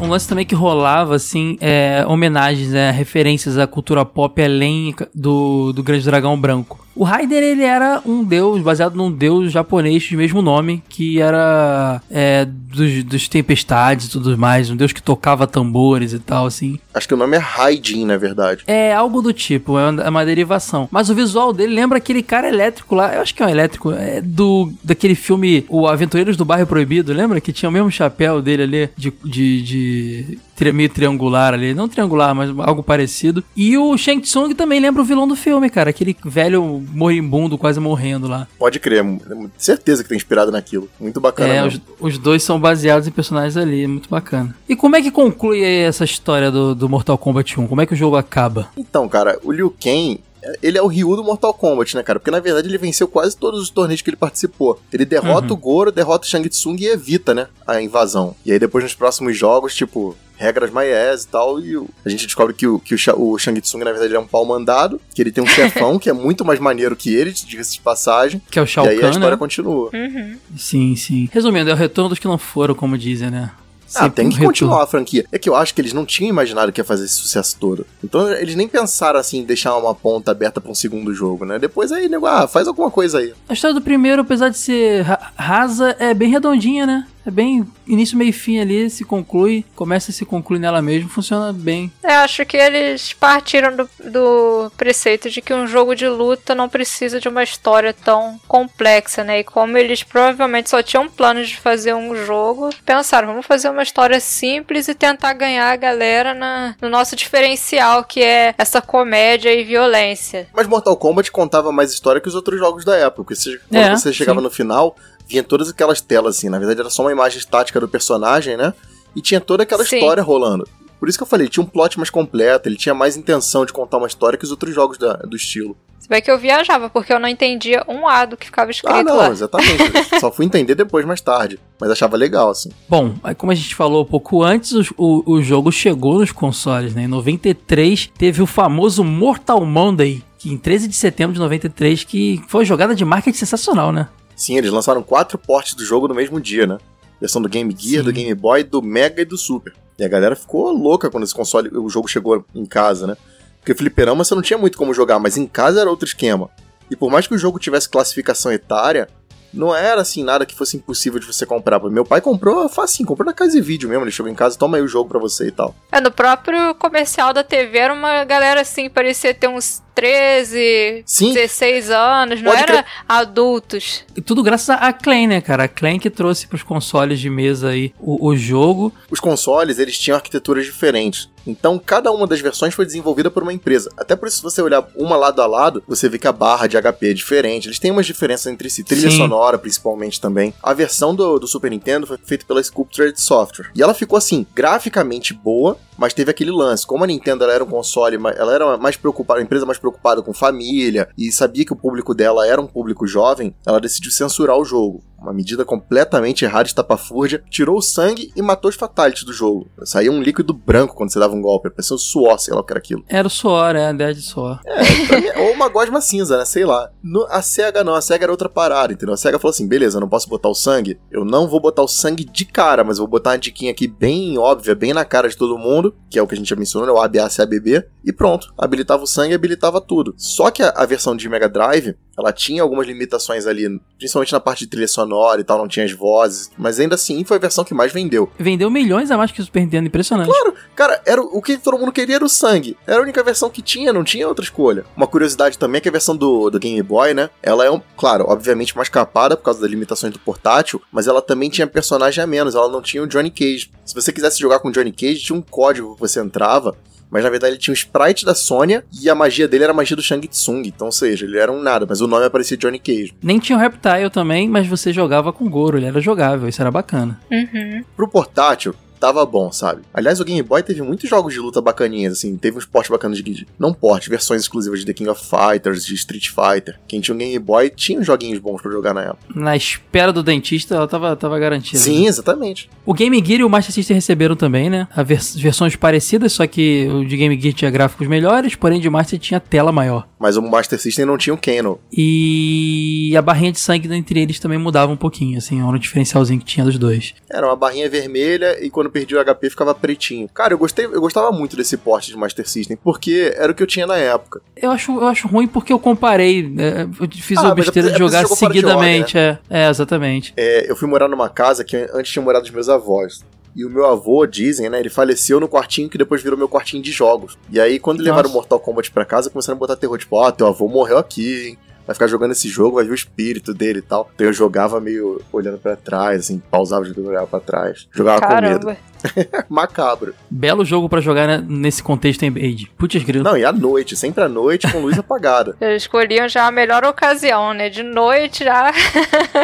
Um lance também que rolava, assim, é, homenagens, né, referências à cultura pop além do, do Grande Dragão Branco. O Raider, ele era um deus, baseado num deus japonês de mesmo nome, que era é, dos, dos tempestades e tudo mais, um deus que tocava tambores e tal, assim.
Acho que o nome é Raijin, na verdade.
É algo do tipo, é uma, é uma derivação. Mas o visual dele lembra aquele cara elétrico lá, eu acho que é um elétrico, é do daquele filme O Aventureiros do Bairro Proibido, lembra? Que tinha o mesmo chapéu dele ali, de, de, de meio triangular ali, não triangular, mas algo parecido. E o Shang Tsung também lembra o vilão do filme, cara, aquele velho moribundo quase morrendo lá.
Pode crer, é certeza que tem inspirado naquilo. Muito bacana.
É,
mesmo.
os, os dois são baseados em personagens ali, muito bacana. E como é que conclui aí essa história do, do Mortal Kombat 1? Como é que o jogo acaba?
Então, cara, o Liu Kang, ele é o Ryu do Mortal Kombat, né, cara? Porque na verdade ele venceu quase todos os torneios que ele participou. Ele derrota
Uhum.
o Goro, derrota o Shang Tsung e evita, né, a invasão. E aí depois nos próximos jogos, tipo, regras maiés e tal, e a gente descobre que, o, que o, o Shang Tsung, na verdade, é um pau mandado, que ele tem um chefão que é muito mais maneiro que ele, diga-se de passagem.
Que é o Shao
e aí a
Kahn,
história
né?
continua.
Uhum.
Sim, sim. Resumindo, é o retorno dos que não foram, como dizem, né?
Ah, tem que
retorno.
continuar a franquia. É que eu acho que eles não tinham imaginado que ia fazer esse sucesso todo. Então eles nem pensaram assim em deixar uma ponta aberta pra um segundo jogo, né? Depois aí, nego, ah, faz alguma coisa aí.
A história do primeiro, apesar de ser ra- rasa, é bem redondinha, né? É bem início, meio e fim ali, se conclui, começa e se conclui nela mesmo, funciona bem.
Eu acho que eles partiram do, do preceito de que um jogo de luta não precisa de uma história tão complexa, né? E como eles provavelmente só tinham planos de fazer um jogo, pensaram, vamos fazer uma história simples e tentar ganhar a galera na, no nosso diferencial, que é essa comédia e violência.
Mas Mortal Kombat contava mais história que os outros jogos da época. Porque você- quando
É,
você chegava
sim.
no final, vinha todas aquelas telas assim. Na verdade, era só uma imagem estática do personagem, né? E tinha toda aquela
Sim.
história rolando. Por isso que eu falei, tinha um plot mais completo, ele tinha mais intenção de contar uma história que os outros jogos da- do estilo.
Se bem que eu viajava, porque eu não entendia um A do que ficava escrito
Ah, não,
lá.
exatamente. Só fui entender depois, mais tarde. Mas achava legal, assim.
Bom, aí como a gente falou um pouco antes, o, o, o jogo chegou nos consoles, né? Em 93 teve o famoso Mortal Monday, que em 13 de setembro de 93, que foi uma jogada de marketing sensacional, né?
Sim, eles lançaram quatro portes do jogo no mesmo dia, né? Versão do Game Gear,
Sim.
do Game Boy, do Mega e do Super. E a galera ficou louca quando esse console, o jogo chegou em casa, né? Porque fliperama você não tinha muito como jogar, mas em casa era outro esquema. E por mais que o jogo tivesse classificação etária, não era assim nada que fosse impossível de você comprar. Meu pai comprou facinho, comprou na casa de vídeo mesmo. Ele chegou em casa, toma aí o jogo pra você e tal.
É, no próprio comercial da TV era uma galera assim, parecia ter uns 13,
Sim.
16 anos, não
Pode
era adultos.
E tudo graças a- a Klein, né, cara? A Klein que trouxe pros consoles de mesa aí o, o jogo.
Os consoles, eles tinham arquiteturas diferentes. Então, cada uma das versões foi desenvolvida por uma empresa. Até por isso, se você olhar uma lado a lado, você vê que a barra de HP é diferente. Eles têm umas diferenças entre si. Trilha
Sim.
sonora, principalmente, também. A versão do, do Super Nintendo foi feita pela Sculpted Software. E ela ficou, assim, graficamente boa, mas teve aquele lance. Como a Nintendo era um console, ela era mais preocupada, uma empresa mais preocupada com família, e sabia que o público dela era um público jovem, ela decidiu censurar o jogo. Uma medida completamente errada, estapafúrdia, tirou o sangue e matou os fatalities do jogo. Saía um líquido branco quando você dava um golpe, parecia um suor, sei lá o que era aquilo.
Era o suor, é, a ideia de suor.
Pra mim, Ou uma gosma cinza, né? Sei lá. No- a SEGA não, a SEGA era outra parada, entendeu? A SEGA falou assim: beleza, eu não posso botar o sangue. Eu não vou botar o sangue de cara, mas eu vou botar uma diquinha aqui bem óbvia, bem na cara de todo mundo, que é o que a gente já mencionou, né? O ABA, CABB, e pronto. Habilitava o sangue e habilitava tudo. Só que a, a versão de Mega Drive, ela tinha algumas limitações ali, principalmente na parte de trilha sonora e tal, não tinha as vozes, mas ainda assim foi a versão que mais vendeu.
Vendeu milhões a mais que o Super Nintendo, impressionante.
Cara, era o o que todo mundo queria era o sangue. Era a única versão que tinha, não tinha outra escolha. Uma curiosidade também é que a versão do, do Game Boy, né? Ela é, um, claro, obviamente mais capada por causa das limitações do portátil, mas ela também tinha personagem a menos, ela não tinha o Johnny Cage. Se você quisesse jogar com o Johnny Cage, tinha um código que você entrava. Mas na verdade ele tinha o sprite da Sônia e a magia dele era a magia do Shang Tsung. Então, ou seja, ele era um nada, mas o nome aparecia Johnny Cage.
Nem tinha o Reptile também, mas você jogava com Goro, ele era jogável, isso era bacana.
Uhum.
Pro portátil, tava bom, sabe? Aliás, o Game Boy teve muitos jogos de luta bacaninhas, assim, teve uns portes bacanas de não porte, versões exclusivas de The King of Fighters, de Street Fighter. Quem tinha um Game Boy tinha uns joguinhos bons pra jogar na época.
Na espera do dentista, ela tava, tava garantida.
Sim, exatamente.
O Game Gear e o Master System receberam também, né? A vers- versões parecidas, só que o de Game Gear tinha gráficos melhores, porém de Master tinha tela maior.
Mas o Master System não tinha o Kano.
E a barrinha de sangue entre eles também mudava um pouquinho, assim, era um diferencialzinho que tinha dos dois.
Era uma barrinha vermelha e quando perdia o HP ficava pretinho. Cara, eu gostei, eu gostava muito desse porte de Master System, porque era o que eu tinha na época.
Eu acho, eu acho ruim porque eu comparei, né? eu fiz
Ah,
a
é
besteira de
é
jogar seguidamente, é, é, exatamente.
É, eu fui morar numa casa que antes tinha morado os meus avós. E o meu avô, dizem, né? Ele faleceu no quartinho que depois virou meu quartinho de jogos. E aí, quando
Nossa.
levaram o Mortal Kombat pra casa, começaram a botar terror, tipo, ó, teu avô morreu aqui, hein? Vai ficar jogando esse jogo, vai ver o espírito dele e tal. Então eu jogava meio olhando pra trás, assim, pausava o jogo e olhava pra trás. Jogava com medo. Macabro.
Belo jogo pra jogar né, nesse contexto em Age. Putz grilo.
Não, e à noite, sempre à noite, com luz apagada.
Eles escolhiam já a melhor ocasião, né? De noite já.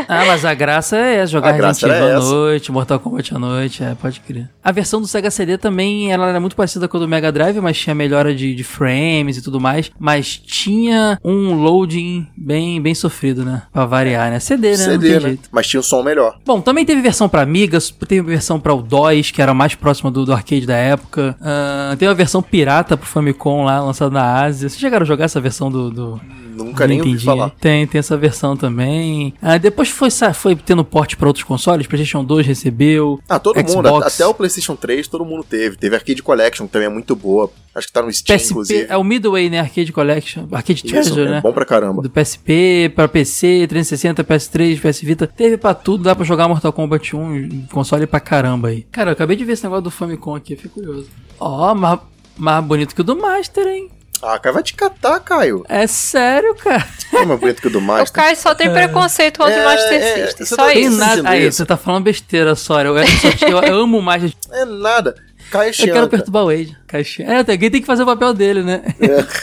Ah, mas a graça é jogar Resident Evil à noite, Mortal Kombat à noite, é, pode crer. A versão do Sega CD também, ela era muito parecida com a do Mega Drive, mas tinha melhora de, de frames e tudo mais, mas tinha um loading bem, bem sofrido, né? Pra variar, né? CD, né? Não
CD,
tem
né?
jeito.
Mas tinha um som melhor.
Bom, também teve versão pra Amigas, teve versão pra o DOS, que era mais próxima do, do arcade da época. Ah, tem uma versão pirata pro Famicom lá, lançada na Ásia. Vocês chegaram a jogar essa versão do- do,
Nunca nem ouvi falar.
Tem, tem essa versão também. Ah, depois foi, foi tendo porte pra outros consoles. PlayStation 2 recebeu.
Ah, todo mundo,
Xbox.
até o PlayStation 3, todo mundo teve. Teve Arcade Collection, que também é muito boa. Acho que tá no Steam,
PSP,
inclusive.
é o Midway, né? Arcade Collection. Arcade
Isso,
Treasure,
é
né?
bom pra caramba.
Do PSP pra PC, 360, PS3, PS Vita. Teve pra tudo, dá pra jogar Mortal Kombat 1 em console pra caramba aí. Cara, eu acabei de ver esse negócio do Famicom aqui, eu fiquei curioso. Ó, mais, mais bonito que o do Master, hein?
Ah, cara, vai te catar, Caio.
É sério, cara.
É mais bonito que o do
O
Master.
Caio só tem preconceito contra
É,
o Master
é,
System.
você
Só
tá
Tem
isso.
nada. Aí,
isso.
você tá falando besteira, sorry. Eu, eu, só- eu- eu amo o Master.
É nada. Caio
Eu quero perturbar o Wade. Caixinha. É, alguém tem que fazer o papel dele, né?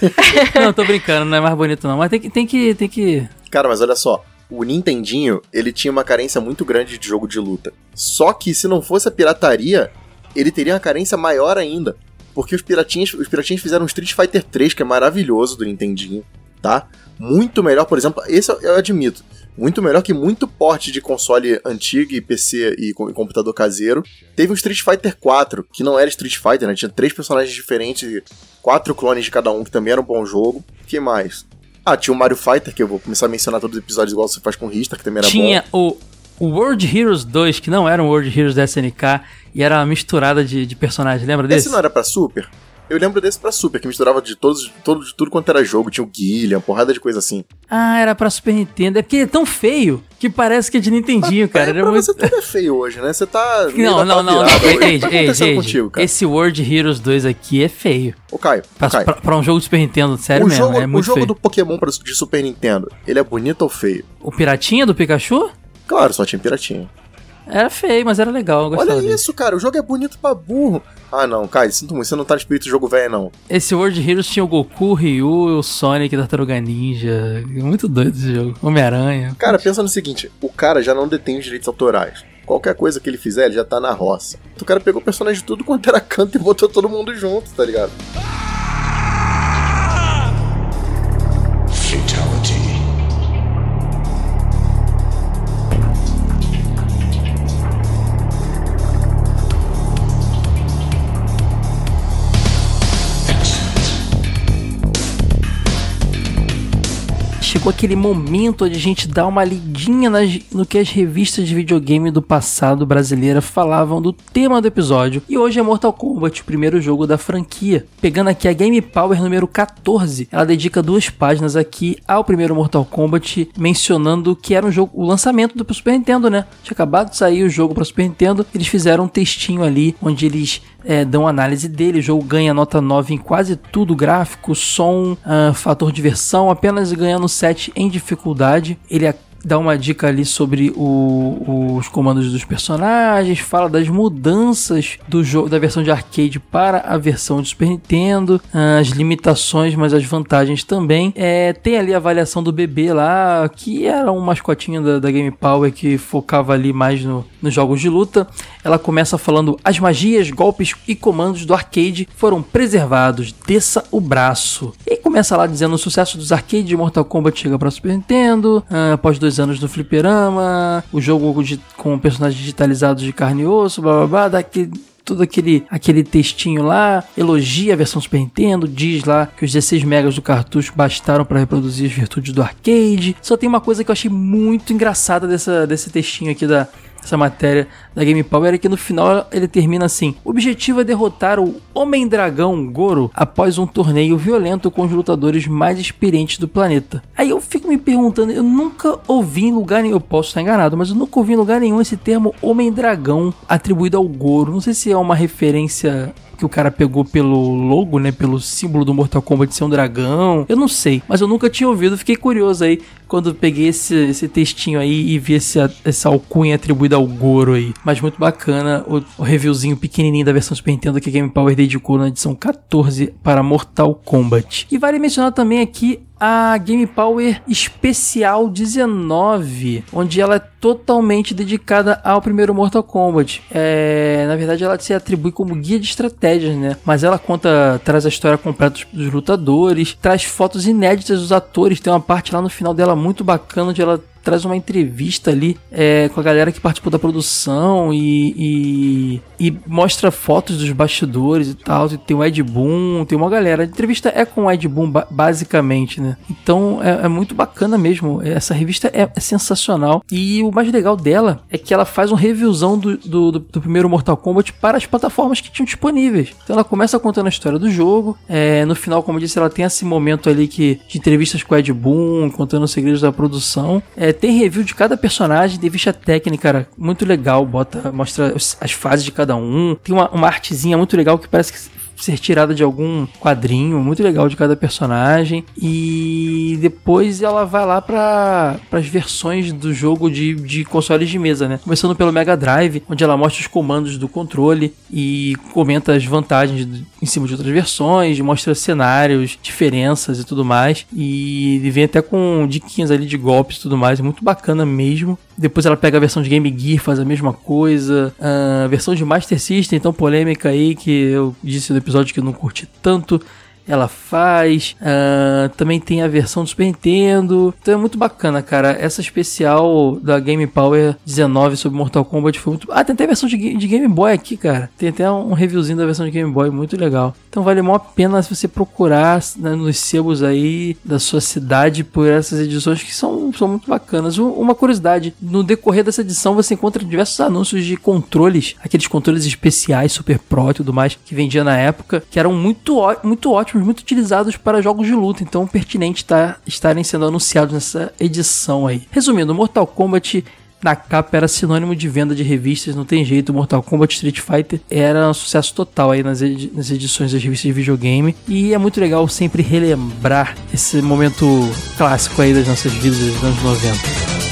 não, tô brincando, não é mais bonito não. Mas tem que, tem que, tem que...
Cara, mas olha só. O Nintendinho, ele tinha uma carência muito grande de jogo de luta. Só que se não fosse a pirataria, ele teria uma carência maior ainda. Porque os piratinhas, os piratinhas fizeram Street Fighter 3, que é maravilhoso do Nintendinho, tá? Muito melhor, por exemplo, esse eu admito. Muito melhor que muito porte de console antigo e PC e, com- computador caseiro. Teve o Street Fighter 4, que não era Street Fighter, né? Tinha três personagens diferentes, quatro clones de cada um, que também era um bom jogo. O que mais? Ah, tinha o Mario Fighter, que eu vou começar a mencionar todos os episódios igual você faz com o Rista, que também era
Tinha
bom.
o, o World Heroes 2, que não era um World Heroes da SNK, e era uma misturada de, de personagens. Lembra desse?
Esse não era pra Super? Eu lembro desse pra Super, que misturava de todos, de todo, de tudo quanto era jogo. Tinha o Guilherme, porrada de coisa assim.
Ah, era pra Super Nintendo. É porque ele é tão feio que parece que é de Nintendinho, cara.
É,
Era
pra
muito...
você tudo é feio hoje, né? Você tá.
Não, não, não, não. Ei, ei, ei,
contigo, cara?
Esse World Heroes 2 aqui é feio.
Ô, Caio,
Pra,
Caio.
pra- pra um jogo de Super Nintendo, sério
o
mesmo,
jogo,
é muito
o jogo
feio.
do Pokémon de Super Nintendo, ele é bonito ou feio?
O Piratinha do Pikachu?
Claro, só tinha piratinha.
Era feio, mas era legal,
Olha
dele.
isso, cara, o jogo é bonito pra burro. Ah, não, Caio, sinto muito, você não tá no espírito de jogo velho, não.
Esse World Heroes tinha o Goku, o Ryu, o Sonic, Tartaruga Ninja. Muito doido esse jogo. Homem-Aranha.
Cara, pensa no seguinte, o cara já não detém os direitos autorais. Qualquer coisa que ele fizer, ele já tá na roça. O cara pegou o personagem de tudo quanto era canto e botou todo mundo junto, tá ligado?
Fatality.
Aquele momento onde a gente dá uma lidinha nas- no que as revistas de videogame do passado brasileira falavam do tema do episódio. E hoje é Mortal Kombat, o primeiro jogo da franquia. Pegando aqui a Game Power número 14, ela dedica duas páginas aqui ao primeiro Mortal Kombat, mencionando que era um jogo, o lançamento do Super Nintendo, né? Tinha acabado de sair o jogo para Super Nintendo, eles fizeram um textinho ali onde eles é, dão análise dele. O jogo ganha nota 9 em quase tudo: gráfico, som, ah, fator diversão, apenas ganhando 7 em dificuldade. Ele dá uma dica ali sobre o- os comandos dos personagens, fala das mudanças do jogo da versão de arcade para a versão de Super Nintendo, ah, as limitações, mas as vantagens também. É, tem ali a avaliação do bebê lá, que era um mascotinho da, da Game Power que focava ali mais no- nos jogos de luta. Ela começa falando: as magias, golpes e comandos do arcade foram preservados, desça o braço. E começa lá dizendo: o sucesso dos arcades de Mortal Kombat chega para Super Nintendo, ah, após dois anos no fliperama, o jogo de- com personagens digitalizados de carne e osso, blá blá blá, daquele todo aquele, aquele textinho lá, elogia a versão Super Nintendo, diz lá que os 16 megas do cartucho bastaram para reproduzir as virtudes do arcade. Só tem uma coisa que eu achei muito engraçada dessa, desse textinho aqui da essa matéria da Game Power é que no final ele termina assim: o objetivo é derrotar o Homem Dragão Goro após um torneio violento com os lutadores mais experientes do planeta. Aí eu fico me perguntando, eu nunca ouvi em lugar nenhum, eu posso estar enganado, mas eu nunca ouvi em lugar nenhum esse termo Homem Dragão atribuído ao Goro. Não sei se é uma referência que o cara pegou pelo logo, né, pelo símbolo do Mortal Kombat ser um dragão. Eu não sei, mas eu nunca tinha ouvido, fiquei curioso aí quando peguei esse, esse textinho aí e vi esse, essa alcunha atribuída ao Goro aí. Mas muito bacana o, o reviewzinho pequenininho da versão Super Nintendo que a Game Power dedicou na edição 14 para Mortal Kombat. E vale mencionar também aqui a Game Power Especial 19, onde ela é totalmente dedicada ao primeiro Mortal Kombat. É, na verdade, ela se atribui como guia de estratégias, né? Mas ela conta, traz a história completa dos, lutadores, traz fotos inéditas dos atores. Tem uma parte lá no final dela muito bacana, onde ela traz uma entrevista ali é, com a galera que participou da produção e, e, e mostra fotos dos bastidores e tal. E tem o Ed Boon, tem uma galera. A entrevista é com o Ed Boon, ba- basicamente, né? Então é, é muito bacana mesmo. Essa revista é, é sensacional. E o mais legal dela é que ela faz um reviewzão do, do, do- do primeiro Mortal Kombat para as plataformas que tinham disponíveis. Então ela começa contando a história do jogo. É, no final, como eu disse, ela tem esse momento ali que, de entrevistas com o Ed Boon, contando os segredos da produção. É, tem review de cada personagem, ficha técnica, cara, muito legal. Bota, mostra os- as fases de cada um. Tem uma, uma artezinha muito legal que parece que ser tirada de algum quadrinho muito legal de cada personagem e depois ela vai lá para as versões do jogo de, de consoles de mesa, né? Começando pelo Mega Drive, onde ela mostra os comandos do controle e comenta as vantagens em cima de outras versões, mostra cenários, diferenças e tudo mais e vem até com diquinhas ali de golpes e tudo mais, muito bacana mesmo. Depois ela pega a versão de Game Gear, faz a mesma coisa. A versão de Master System, então polêmica aí, que eu disse no episódio que eu não curti tanto. Ela faz. Ah, também tem a versão do Super Nintendo. Então é muito bacana, cara. Essa especial da Game Power 19 sobre Mortal Kombat foi muito. Ah, tem até a versão de, de Game Boy aqui, cara. Tem até um reviewzinho da versão de Game Boy, muito legal. Então vale mó pena se você procurar né, nos sebos aí da sua cidade por essas edições que são, são muito bacanas. Um- Uma curiosidade, no decorrer dessa edição você encontra diversos anúncios de controles, aqueles controles especiais, Super Pro e tudo mais, que vendia na época, que eram muito, muito ótimos, muito utilizados para jogos de luta. Então pertinente tá, estarem sendo anunciados nessa edição aí. Resumindo, Mortal Kombat na capa era sinônimo de venda de revistas, não tem jeito. Mortal Kombat Street Fighter era um sucesso total aí nas, nas edições das revistas de videogame. E é muito legal sempre relembrar esse momento clássico aí das nossas vidas dos anos 90.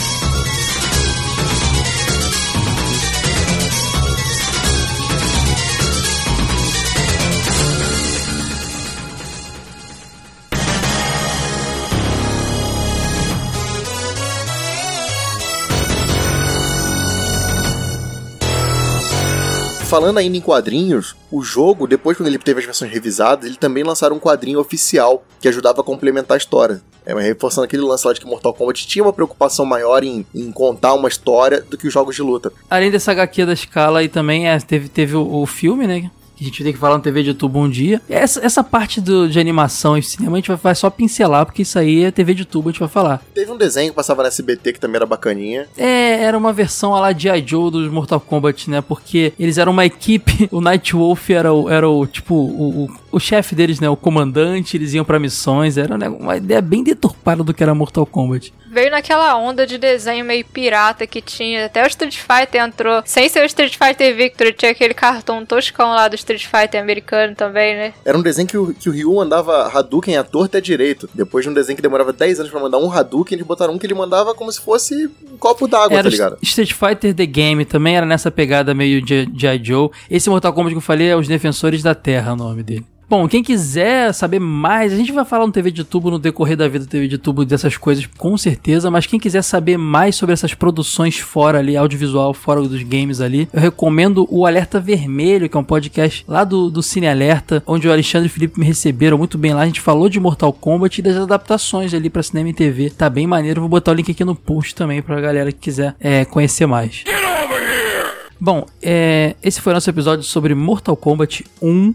Falando ainda em quadrinhos, o jogo, depois quando ele teve as versões revisadas, ele também lançaram um quadrinho oficial que ajudava a complementar a história. É, reforçando aquele lance lá de que Mortal Kombat tinha uma preocupação maior em, em contar uma história do que os jogos de luta.
Além dessa HQ da escala aí também é, teve, teve o, o filme, né? A gente tem que falar no TV de tubo um dia. Essa, essa parte do, de animação e cinema a gente vai, vai só pincelar, porque isso aí é TV de tubo, a gente vai falar.
Teve um desenho que passava na SBT que também era bacaninha.
É, era uma versão a lá de I. Joe dos Mortal Kombat, né? Porque eles eram uma equipe, o Night Wolf era o, era o tipo, o, o, o chefe deles, né? O comandante, eles iam pra missões, era né, uma ideia bem deturpada do que era Mortal Kombat.
Veio naquela onda de desenho meio pirata que tinha. Até o Street Fighter entrou. Sem ser o Street Fighter Victory, tinha aquele cartão toscão lá do Street Fighter americano também, né?
Era um desenho que o, que o Ryu mandava Hadouken à torta e à direito. Depois de um desenho que demorava 10 anos pra mandar um Hadouken, eles botaram um que ele mandava como se fosse um copo d'água, tá ligado?
Street Fighter The Game também era nessa pegada meio de de I. Joe. Esse Mortal Kombat que eu falei é Os Defensores da Terra, o nome dele. Bom, quem quiser saber mais, a gente vai falar no TV de Tubo no decorrer da vida do TV de Tubo dessas coisas, com certeza, mas quem quiser saber mais sobre essas produções fora ali, audiovisual, fora dos games ali, eu recomendo o Alerta Vermelho, que é um podcast lá do, do Cine Alerta, onde o Alexandre e o Felipe me receberam muito bem lá. A gente falou de Mortal Kombat e das adaptações ali pra cinema e TV. Tá bem maneiro, vou botar o link aqui no post também pra galera que quiser é, conhecer mais. Bom, é, esse foi o nosso episódio sobre Mortal Kombat 1.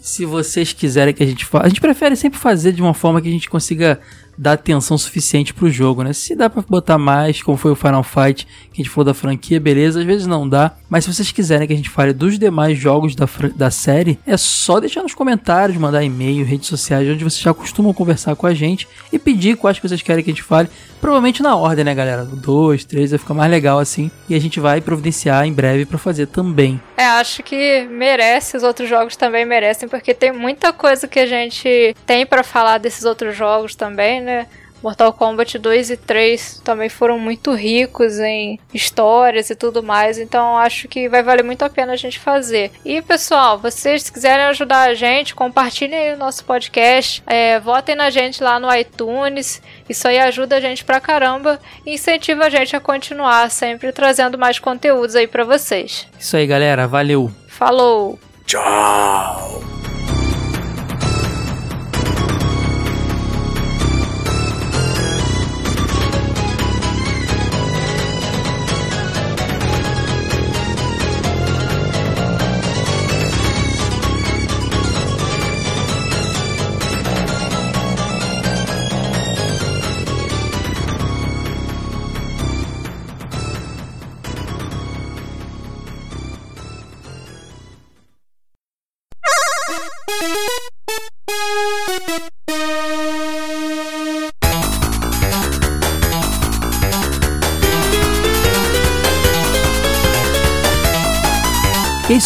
Se vocês quiserem que a gente faça. A gente prefere sempre fazer de uma forma que a gente consiga dar atenção suficiente pro jogo, né? Se dá pra botar mais, como foi o Final Fight, que a gente falou da franquia, beleza, às vezes não dá. Mas se vocês quiserem que a gente fale dos demais jogos da, da série, é só deixar nos comentários, mandar e-mail, redes sociais, onde vocês já costumam conversar com a gente e pedir quais que vocês querem que a gente fale. Provavelmente na ordem, né, galera? Dois, três, vai ficar mais legal assim. E a gente vai providenciar em breve pra fazer também.
É, acho que merece, os outros jogos também merecem, porque tem muita coisa que a gente tem pra falar desses outros jogos também, né? Mortal Kombat 2 e 3 também foram muito ricos em histórias e tudo mais, então acho que vai valer muito a pena a gente fazer. E pessoal, vocês se quiserem ajudar a gente, compartilhem aí o nosso podcast, é, votem na gente lá no iTunes, isso aí ajuda a gente pra caramba e incentiva a gente a continuar sempre trazendo mais conteúdos aí pra vocês.
Isso aí, galera. Valeu!
Falou!
Tchau!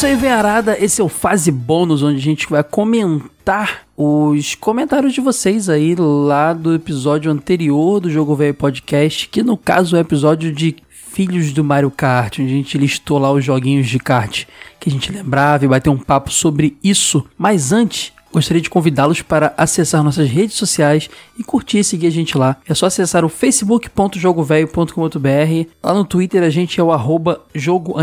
Isso aí, Venharada. Esse é o Fase Bônus, onde a gente vai comentar os comentários de vocês aí lá do episódio anterior do Jogo Velho Podcast, que no caso é o episódio de Filhos do Mario Kart, onde a gente listou lá os joguinhos de kart que a gente lembrava e vai ter um papo sobre isso. Mas antes, Gostaria de convidá-los para acessar nossas redes sociais e curtir e seguir a gente lá. É só acessar o facebook.jogovelho.com.br. Lá no Twitter a gente é o arroba jogo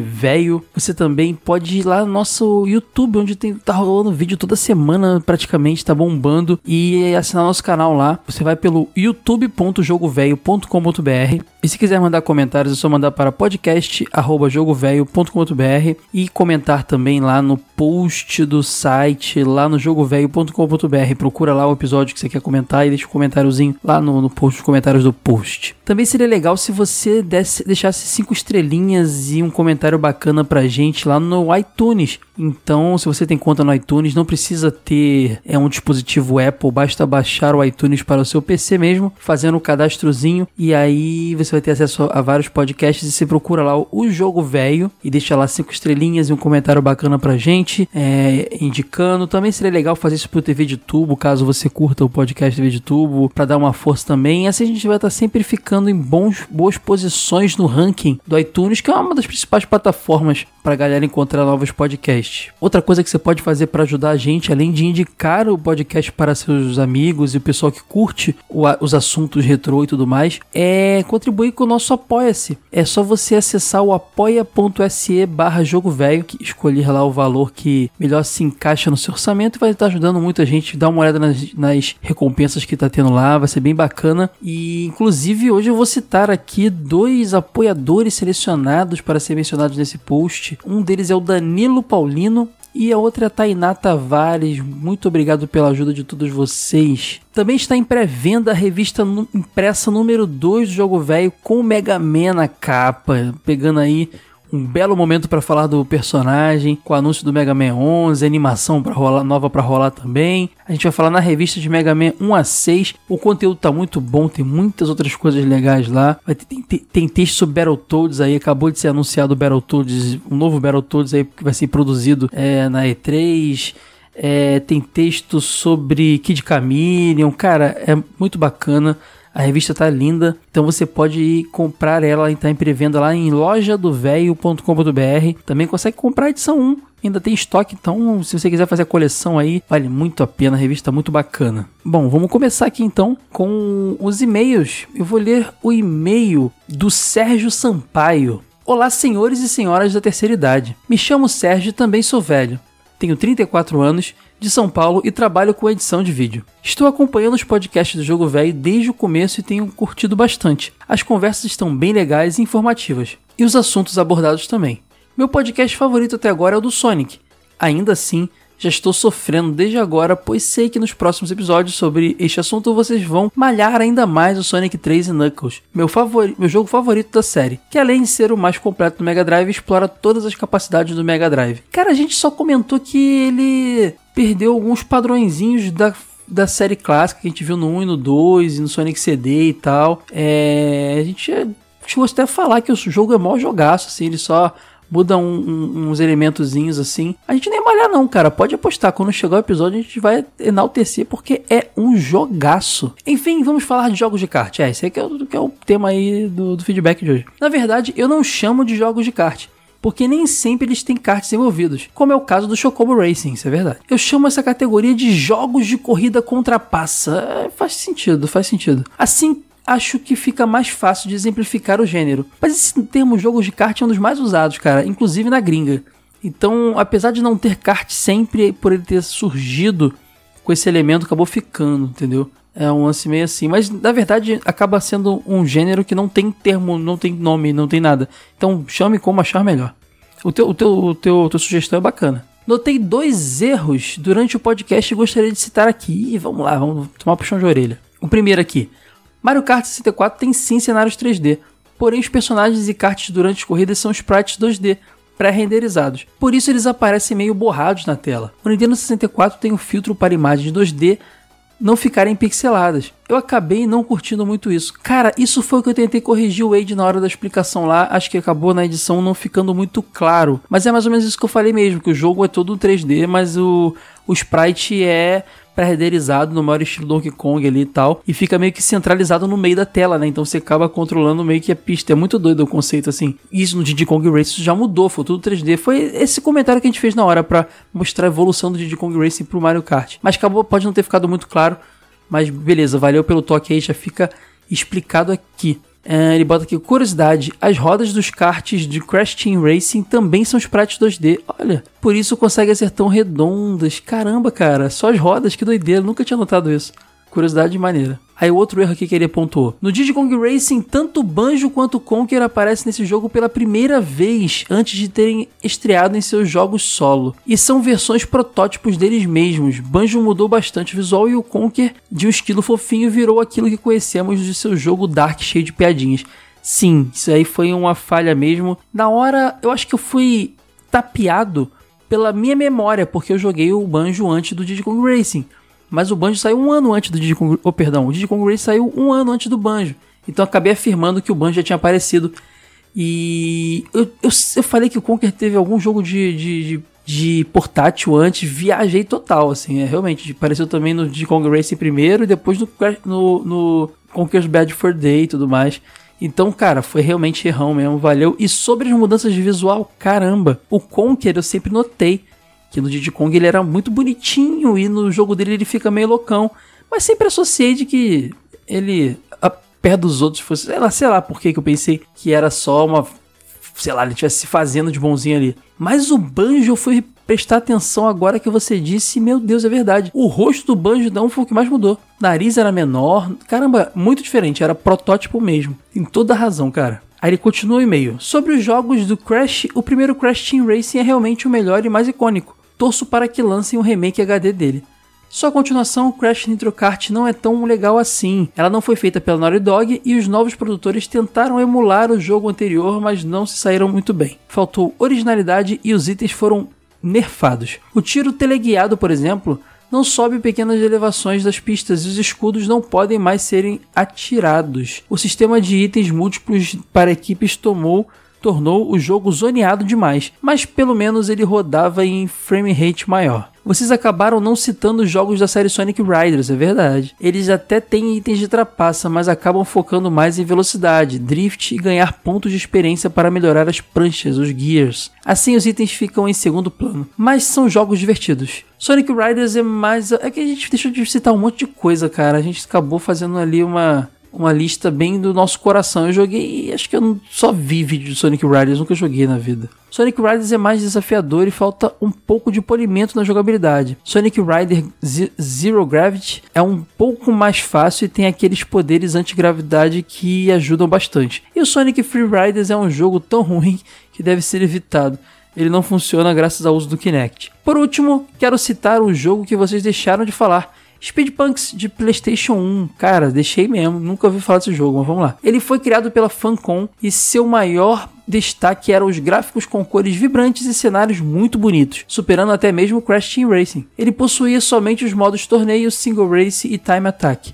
velho. Você também pode ir lá no nosso YouTube, onde tem, tá rolando vídeo toda semana praticamente, tá bombando. E assinar nosso canal lá. Você vai pelo youtube.jogovelho.com.br. E se quiser mandar comentários, é só mandar para podcast.jogovelho.com.br e comentar também lá no post do site, lá no jogovelho.com.br. Procura lá o episódio que você quer comentar e deixa um comentáriozinho lá no, no post, nos comentários do post. Também seria legal se você desse, deixasse cinco estrelinhas e um comentário bacana pra gente lá no iTunes. Então, se você tem conta no iTunes, não precisa ter é um dispositivo Apple, basta baixar o iTunes para o seu PC mesmo, fazendo o cadastrozinho e aí você vai ter acesso a vários podcasts e você procura lá o Jogo Velho e deixa lá cinco estrelinhas e um comentário bacana pra gente, é, indicando. Também seria legal fazer isso pro TV de Tubo, caso você curta o podcast TV de Tubo, para dar uma força também. Assim a gente vai estar sempre ficando em bons, boas posições no ranking do iTunes, que é uma das principais plataformas para galera encontrar novos podcasts. Outra coisa que você pode fazer para ajudar a gente, além de indicar o podcast para seus amigos e o pessoal que curte o, os assuntos retrô e tudo mais, é contribuir com o nosso Apoia-se. É só você acessar o apoia.se barra jogo velho, escolher lá o valor que melhor se encaixa no seu orçamento vai estar ajudando muita gente. Dá uma olhada nas, nas recompensas que tá tendo lá, vai ser bem bacana. E inclusive hoje eu vou citar aqui dois apoiadores selecionados para ser mencionados nesse post. Um deles é o Danilo Paulino e a outra é a Tainá Tavares. Muito obrigado pela ajuda de todos vocês. Também está em pré-venda a revista impressa número 2 do Jogo Velho com o Mega Man na capa, pegando aí um belo momento para falar do personagem, com o anúncio do Mega Man 11, animação para rolar nova para rolar também. A gente vai falar na revista de Mega Man 1 a 6. O conteúdo tá muito bom, tem muitas outras coisas legais lá. Tem, tem, tem texto sobre Battletoads aí, acabou de ser anunciado o Battletoads, um novo Battletoads aí que vai ser produzido é, na E3. É, tem texto sobre Kid Chameleon, cara, é muito bacana. A revista tá linda, então você pode ir comprar ela e tá em pré-venda lá em lojadovelho.com.br. Também consegue comprar a edição 1, ainda tem estoque, então se você quiser fazer a coleção aí, vale muito a pena, a revista tá muito bacana. Bom, vamos começar aqui então com os e-mails. Eu vou ler o e-mail do Sérgio Sampaio. Olá, senhores e senhoras da terceira idade. Me chamo Sérgio e também sou velho. Tenho 34 anos, de São Paulo e trabalho com edição de vídeo. Estou acompanhando os podcasts do Jogo Velho desde o começo e tenho curtido bastante. As conversas estão bem legais e informativas, e os assuntos abordados também. Meu podcast favorito até agora é o do Sonic. Ainda assim, já estou sofrendo desde agora, pois sei que nos próximos episódios sobre este assunto vocês vão malhar ainda mais o Sonic 3 e Knuckles, meu, favori meu jogo favorito da série, que além de ser o mais completo do Mega Drive, explora todas as capacidades do Mega Drive. Cara, a gente só comentou que ele perdeu alguns padrõezinhos da da série clássica que a gente viu no 1 e no 2 e no Sonic CD e tal. É, a gente chegou até a falar que o jogo é mó jogaço, assim, ele só muda um, um, uns elementozinhos assim. A gente nem malhar não, cara. Pode apostar. Quando chegar o episódio, a gente vai enaltecer porque é um jogaço. Enfim, vamos falar de jogos de kart. É, esse aqui é que é o tema aí do, do feedback de hoje. Na verdade, eu não chamo de jogos de kart porque nem sempre eles têm karts envolvidos, como é o caso do Chocobo Racing, isso é verdade. Eu chamo essa categoria de jogos de corrida contra passa. É, faz sentido, faz sentido. Assim, acho que fica mais fácil de exemplificar o gênero. Mas esse termo jogos de kart é um dos mais usados, cara, inclusive na gringa. Então, apesar de não ter kart sempre, por ele ter surgido com esse elemento, acabou ficando, entendeu? É um lance meio assim. Mas na verdade acaba sendo um gênero que não tem termo, não tem nome, não tem nada. Então chame como achar melhor. O teu, o teu, o teu, tua sugestão é bacana. Notei dois erros durante o podcast e gostaria de citar aqui. E vamos lá, vamos tomar um puxão de orelha. O primeiro aqui. Mario Kart 64 tem sim cenários 3D. Porém, os personagens e karts durante as corridas são sprites 2D, pré-renderizados. Por isso eles aparecem meio borrados na tela. O Nintendo 64 tem um filtro para imagens 2D não ficarem pixeladas. Eu acabei não curtindo muito isso. Cara, isso foi o que eu tentei corrigir o Wade na hora da explicação lá. Acho que acabou na edição não ficando muito claro. Mas é mais ou menos isso que eu falei mesmo, que o jogo é todo 3D, mas o, o sprite é pré-renderizado no maior estilo Donkey Kong ali e tal, e fica meio que centralizado no meio da tela, né? Então você acaba controlando meio que a pista. É muito doido o conceito assim. Isso no Diddy Kong Racing já mudou, foi tudo 3D. Foi esse comentário que a gente fez na hora pra mostrar a evolução do Diddy Kong Racing pro Mario Kart. Mas acabou, pode não ter ficado muito claro, mas beleza, valeu pelo toque aí, já fica explicado aqui. É, ele bota aqui, curiosidade, as rodas dos karts de Crash Team Racing também são sprites 2D. Olha, por isso conseguem ser tão redondas. Caramba, cara, só as rodas, que doideira, nunca tinha notado isso. Curiosidade maneira. Aí outro erro aqui que ele pontuou. No Kong Racing, tanto Banjo quanto Conker aparecem nesse jogo pela primeira vez antes de terem estreado em seus jogos solo. E são versões protótipos deles mesmos. Banjo mudou bastante o visual e o Conker, de um estilo fofinho, virou aquilo que conhecemos de seu jogo Dark cheio de piadinhas. Sim, isso aí foi uma falha mesmo. Na hora, eu acho que eu fui tapeado pela minha memória, porque eu joguei o Banjo antes do Kong Racing. Mas o Banjo saiu um ano antes do Diddy. Oh, perdão, o Diddy saiu um ano antes do Banjo. Então acabei afirmando que o Banjo já tinha aparecido. E eu, eu, eu falei que o Conker teve algum jogo de, de, de, de portátil antes. Viajei total, assim. É, realmente, apareceu também no Diddy Kong primeiro e depois no, no, no Conker's Bad for Day e tudo mais. Então, cara, foi realmente errão mesmo, valeu. E sobre as mudanças de visual, caramba, o Conker eu sempre notei que no Diddy Kong ele era muito bonitinho e no jogo dele ele fica meio loucão. Mas sempre associei de que ele, a, perto dos outros, fosse. Sei lá, sei lá por que eu pensei que era só uma. Sei lá, ele estivesse se fazendo de bonzinho ali. Mas o Banjo foi prestar atenção agora que você disse, meu Deus, é verdade. O rosto do Banjo não foi o que mais mudou. Nariz era menor, caramba, muito diferente, era protótipo mesmo. Tem toda a razão, cara. Aí ele continua o e-mail. Sobre os jogos do Crash, o primeiro Crash Team Racing é realmente o melhor e mais icônico torço para que lancem um remake HD dele. Sua continuação, Crash Nitro Kart, não é tão legal assim. Ela não foi feita pela Naughty Dog e os novos produtores tentaram emular o jogo anterior, mas não se saíram muito bem. Faltou originalidade e os itens foram nerfados. O tiro teleguiado, por exemplo, não sobe pequenas elevações das pistas e os escudos não podem mais serem atirados. O sistema de itens múltiplos para equipes tomou tornou o jogo zoneado demais, mas pelo menos ele rodava em frame rate maior. Vocês acabaram não citando os jogos da série Sonic Riders, é verdade. Eles até têm itens de trapaça, mas acabam focando mais em velocidade, drift e ganhar pontos de experiência para melhorar as pranchas, os gears. Assim os itens ficam em segundo plano, mas são jogos divertidos. Sonic Riders é mais. É que a gente deixou de citar um monte de coisa, cara. A gente acabou fazendo ali uma uma lista bem do nosso coração. Eu joguei, acho que eu só vi vídeo de Sonic Riders, nunca joguei na vida. Sonic Riders é mais desafiador e falta um pouco de polimento na jogabilidade. Sonic Rider Zero Gravity é um pouco mais fácil e tem aqueles poderes antigravidade que ajudam bastante. E o Sonic Free Riders é um jogo tão ruim que deve ser evitado ele não funciona graças ao uso do Kinect. Por último, quero citar um jogo que vocês deixaram de falar, Speedpunks de PlayStation 1. Cara, deixei mesmo, nunca ouvi falar desse jogo, mas vamos lá. Ele foi criado pela Funcom e seu maior destaque eram os gráficos com cores vibrantes e cenários muito bonitos, superando até mesmo Crash Team Racing. Ele possuía somente os modos torneio, single race e time attack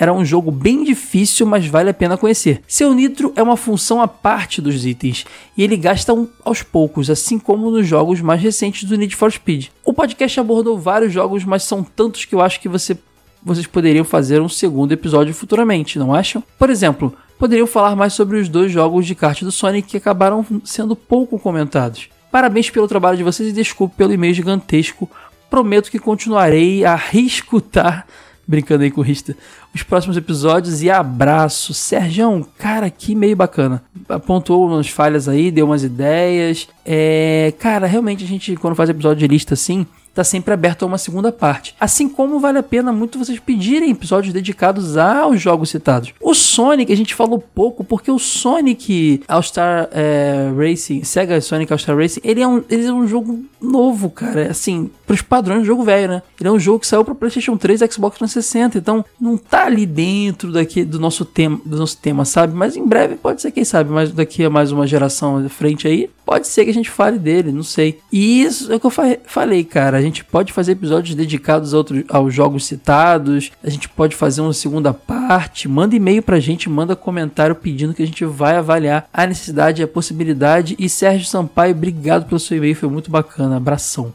era um jogo bem difícil, mas vale a pena conhecer. Seu nitro é uma função à parte dos itens e ele gasta um aos poucos, assim como nos jogos mais recentes do Need for Speed. O podcast abordou vários jogos, mas são tantos que eu acho que você, vocês poderiam fazer um segundo episódio futuramente, não acham? Por exemplo, poderiam falar mais sobre os dois jogos de kart do Sonic que acabaram sendo pouco comentados. Parabéns pelo trabalho de vocês e desculpe pelo e-mail gigantesco. Prometo que continuarei a reescutar brincando aí com o Rista, os próximos episódios e abraço. Sergião, cara, que meio bacana. Apontou umas falhas aí, deu umas ideias. É, cara, realmente a gente, quando faz episódio de lista assim, está sempre aberto a uma segunda parte. Assim como vale a pena muito vocês pedirem episódios dedicados aos jogos citados. O Sonic, a gente falou pouco, porque o Sonic All-Star é, Racing, Sega Sonic All-Star Racing, ele é, um, ele é um jogo novo, cara. Assim, pros padrões do jogo velho, né? Ele é um jogo que saiu para PlayStation 3 e Xbox 360, então não tá ali dentro daqui do nosso tema, do nosso tema, sabe? Mas em breve pode ser, quem sabe, mas daqui a mais uma geração à frente aí, pode ser que a gente fale dele, não sei. E isso é o que eu fa falei, cara. A gente pode fazer episódios dedicados aos jogos citados. A gente pode fazer uma segunda parte. Manda e-mail pra gente, manda comentário pedindo que a gente vai avaliar a necessidade e a possibilidade. E Sérgio Sampaio, obrigado pelo seu e-mail, foi muito bacana. Abração.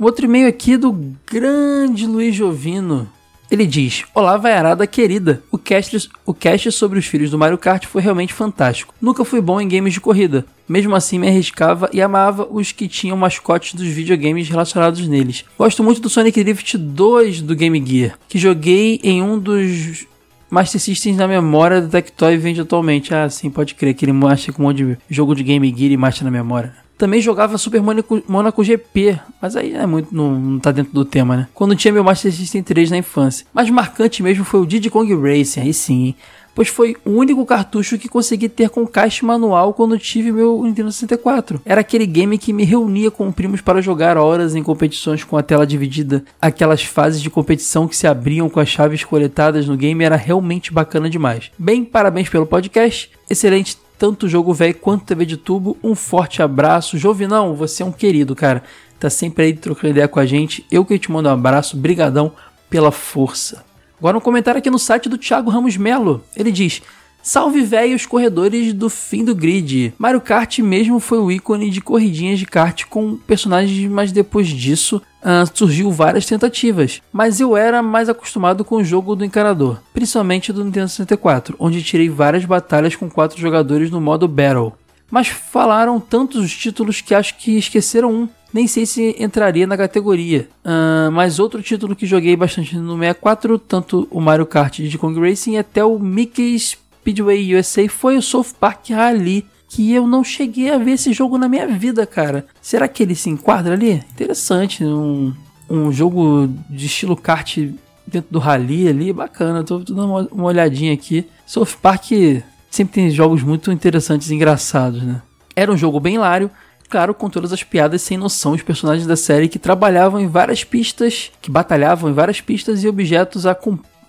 Um outro e-mail aqui do grande Luiz Jovino. Ele diz: Olá, vaiarada querida. O cast, o cast sobre os filhos do Mario Kart foi realmente fantástico. Nunca fui bom em games de corrida. Mesmo assim, me arriscava e amava os que tinham mascotes dos videogames relacionados neles. Gosto muito do Sonic Drift 2 do Game Gear, que joguei em um dos Master Systems na memória do Tectoy vende atualmente. Ah, sim, pode crer que ele mostra com um monte de jogo de Game Gear e marcha na memória. Também jogava Super Monaco, Monaco GP, mas aí é muito, não, não tá dentro do tema, né? Quando tinha meu Master System 3 na infância. Mais marcante mesmo foi o Diddy Kong Racing, aí sim, hein? pois foi o único cartucho que consegui ter com caixa manual quando tive meu Nintendo 64. Era aquele game que me reunia com primos para jogar horas em competições com a tela dividida. Aquelas fases de competição que se abriam com as chaves coletadas no game era realmente bacana demais. Bem, parabéns pelo podcast. Excelente tanto jogo velho quanto TV de tubo. Um forte abraço. Jovinão, você é um querido, cara. Tá sempre aí trocando ideia com a gente. Eu que te mando um abraço. Brigadão pela força. Agora um comentário aqui no site do Thiago Ramos Melo. Ele diz: Salve velhos corredores do fim do grid. Mario Kart mesmo foi o ícone de corridinhas de kart com personagens, mas depois disso uh, surgiu várias tentativas. Mas eu era mais acostumado com o jogo do encanador, principalmente do Nintendo 64, onde tirei várias batalhas com quatro jogadores no modo Battle. Mas falaram tantos os títulos que acho que esqueceram um nem sei se entraria na categoria. Uh, mas outro título que joguei bastante no 64, tanto o Mario Kart de Kong Racing até o Mickey Speedway USA, foi o South Park Rally. Que eu não cheguei a ver esse jogo na minha vida, cara. Será que ele se enquadra ali? Interessante, um, um jogo de estilo kart dentro do rally ali, bacana. Tô, tô dando uma, uma olhadinha aqui. South Park sempre tem jogos muito interessantes e engraçados, né? Era um jogo bem hilário, claro, com todas as piadas sem noção, os personagens da série que trabalhavam em várias pistas, que batalhavam em várias pistas e objetos a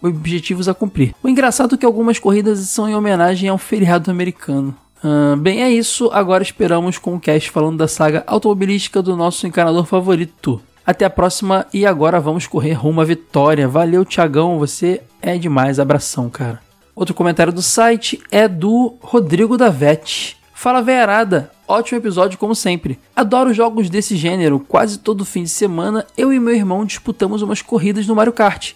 objetivos a cumprir. O engraçado é que algumas corridas são em homenagem ao feriado americano. Uh, bem, é isso. Agora esperamos com o cast falando da saga automobilística do nosso encanador favorito. Até a próxima e agora vamos correr rumo à vitória. Valeu, Tiagão, você é demais. Abração, cara. Outro comentário do site é do Rodrigo Davete. Fala, Vearada! Ótimo episódio, como sempre. Adoro jogos desse gênero. Quase todo fim de semana, eu e meu irmão disputamos umas corridas no Mario Kart.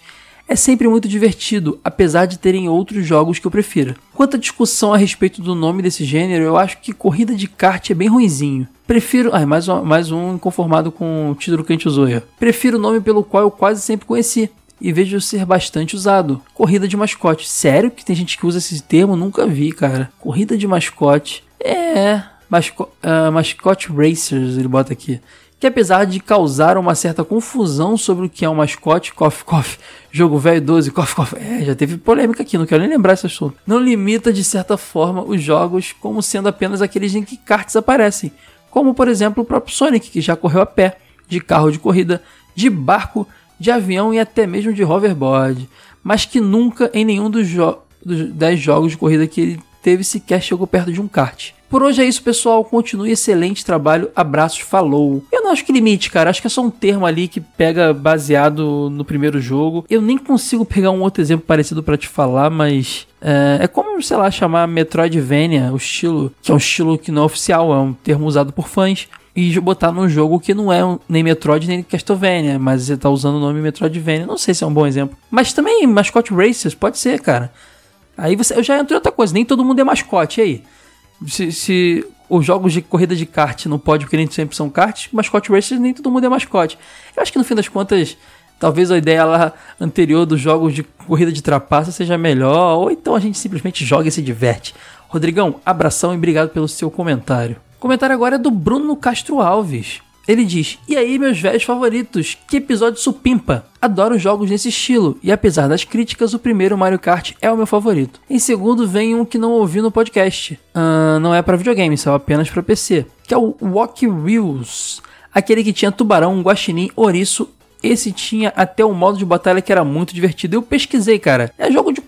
É sempre muito divertido, apesar de terem outros jogos que eu prefiro. Quanto à discussão a respeito do nome desse gênero, eu acho que corrida de kart é bem ruinzinho. Prefiro. Ah, mais um, mais um inconformado com o título que a gente usou aí. Prefiro o nome pelo qual eu quase sempre conheci. E vejo ser bastante usado. Corrida de mascote. Sério que tem gente que usa esse termo? Nunca vi, cara. Corrida de mascote. É, Masco uh, Mascot Racers, ele bota aqui. Que apesar de causar uma certa confusão sobre o que é um mascote, cof, cof, jogo velho 12, cof, cof, é, já teve polêmica aqui, não quero nem lembrar esse assunto. Não limita de certa forma os jogos como sendo apenas aqueles em que karts aparecem, como por exemplo o próprio Sonic, que já correu a pé, de carro de corrida, de barco, de avião e até mesmo de hoverboard, mas que nunca em nenhum dos, jo dos 10 jogos de corrida que ele teve sequer chegou perto de um kart. Por hoje é isso, pessoal. Continue excelente trabalho. Abraços, falou. Eu não acho que limite, cara. Acho que é só um termo ali que pega baseado no primeiro jogo. Eu nem consigo pegar um outro exemplo parecido para te falar, mas é, é, como, sei lá, chamar Metroidvania, o estilo, que é um estilo que não é oficial, é um termo usado por fãs. E botar num jogo que não é um, nem Metroid nem Castlevania, mas você tá usando o nome Metroidvania. Não sei se é um bom exemplo. Mas também Mascot Racers, pode ser, cara. Aí você, eu já entro em outra coisa, nem todo mundo é mascote aí. Se, se os jogos de corrida de kart não pode, porque nem sempre são kart, mascote racers nem todo mundo é mascote. Eu acho que no fim das contas, talvez a ideia lá anterior dos jogos de corrida de trapaça seja melhor, ou então a gente simplesmente joga e se diverte. Rodrigão, abração e obrigado pelo seu comentário. O comentário agora é do Bruno Castro Alves. Ele diz: E aí, meus velhos favoritos, que episódio supimpa! Adoro jogos nesse estilo, e apesar das críticas, o primeiro Mario Kart é o meu favorito. Em segundo, vem um que não ouvi no podcast. Uh, não é para videogame, só apenas para PC. Que é o Walk Wheels. Aquele que tinha tubarão, guaxinim, ouriço. Esse tinha até um modo de batalha que era muito divertido. Eu pesquisei, cara. É jogo de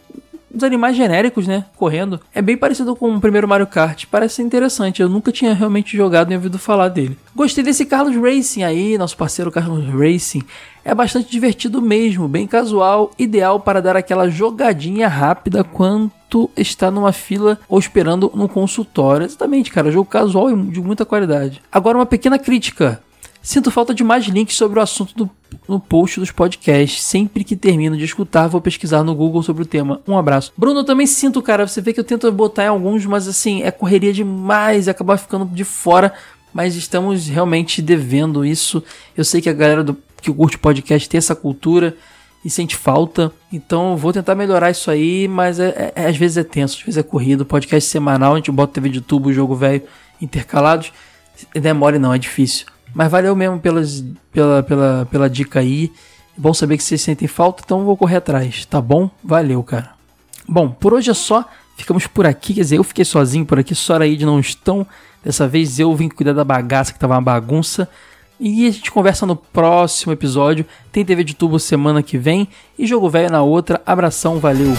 os animais genéricos, né? Correndo. É bem parecido com o primeiro Mario Kart. Parece interessante. Eu nunca tinha realmente jogado nem ouvido falar dele. Gostei desse Carlos Racing aí, nosso parceiro Carlos Racing. É bastante divertido mesmo, bem casual, ideal para dar aquela jogadinha rápida quanto está numa fila ou esperando no consultório. Exatamente, cara, jogo casual e de muita qualidade. Agora uma pequena crítica. Sinto falta de mais links sobre o assunto do, no post dos podcasts. Sempre que termino de escutar, vou pesquisar no Google sobre o tema. Um abraço. Bruno, eu também sinto, cara. Você vê que eu tento botar em alguns, mas assim, é correria demais acabar ficando de fora. Mas estamos realmente devendo isso. Eu sei que a galera do, que curte podcast tem essa cultura e sente falta. Então vou tentar melhorar isso aí, mas é, é- às vezes é tenso, às vezes é corrido. Podcast semanal, a gente bota TV de tubo, jogo velho intercalados. É mole não, é difícil. Mas valeu mesmo pelas, pela, pela, pela dica aí. Bom saber que vocês sentem falta, então vou correr atrás, tá bom? Valeu, cara. Bom, por hoje é só. Ficamos por aqui, quer dizer, eu fiquei sozinho por aqui, Sora e Id não estão. Dessa vez eu vim cuidar da bagaça que tava uma bagunça. E a gente conversa no próximo episódio. Tem TV de tubo semana que vem e jogo velho na outra. Abração, valeu!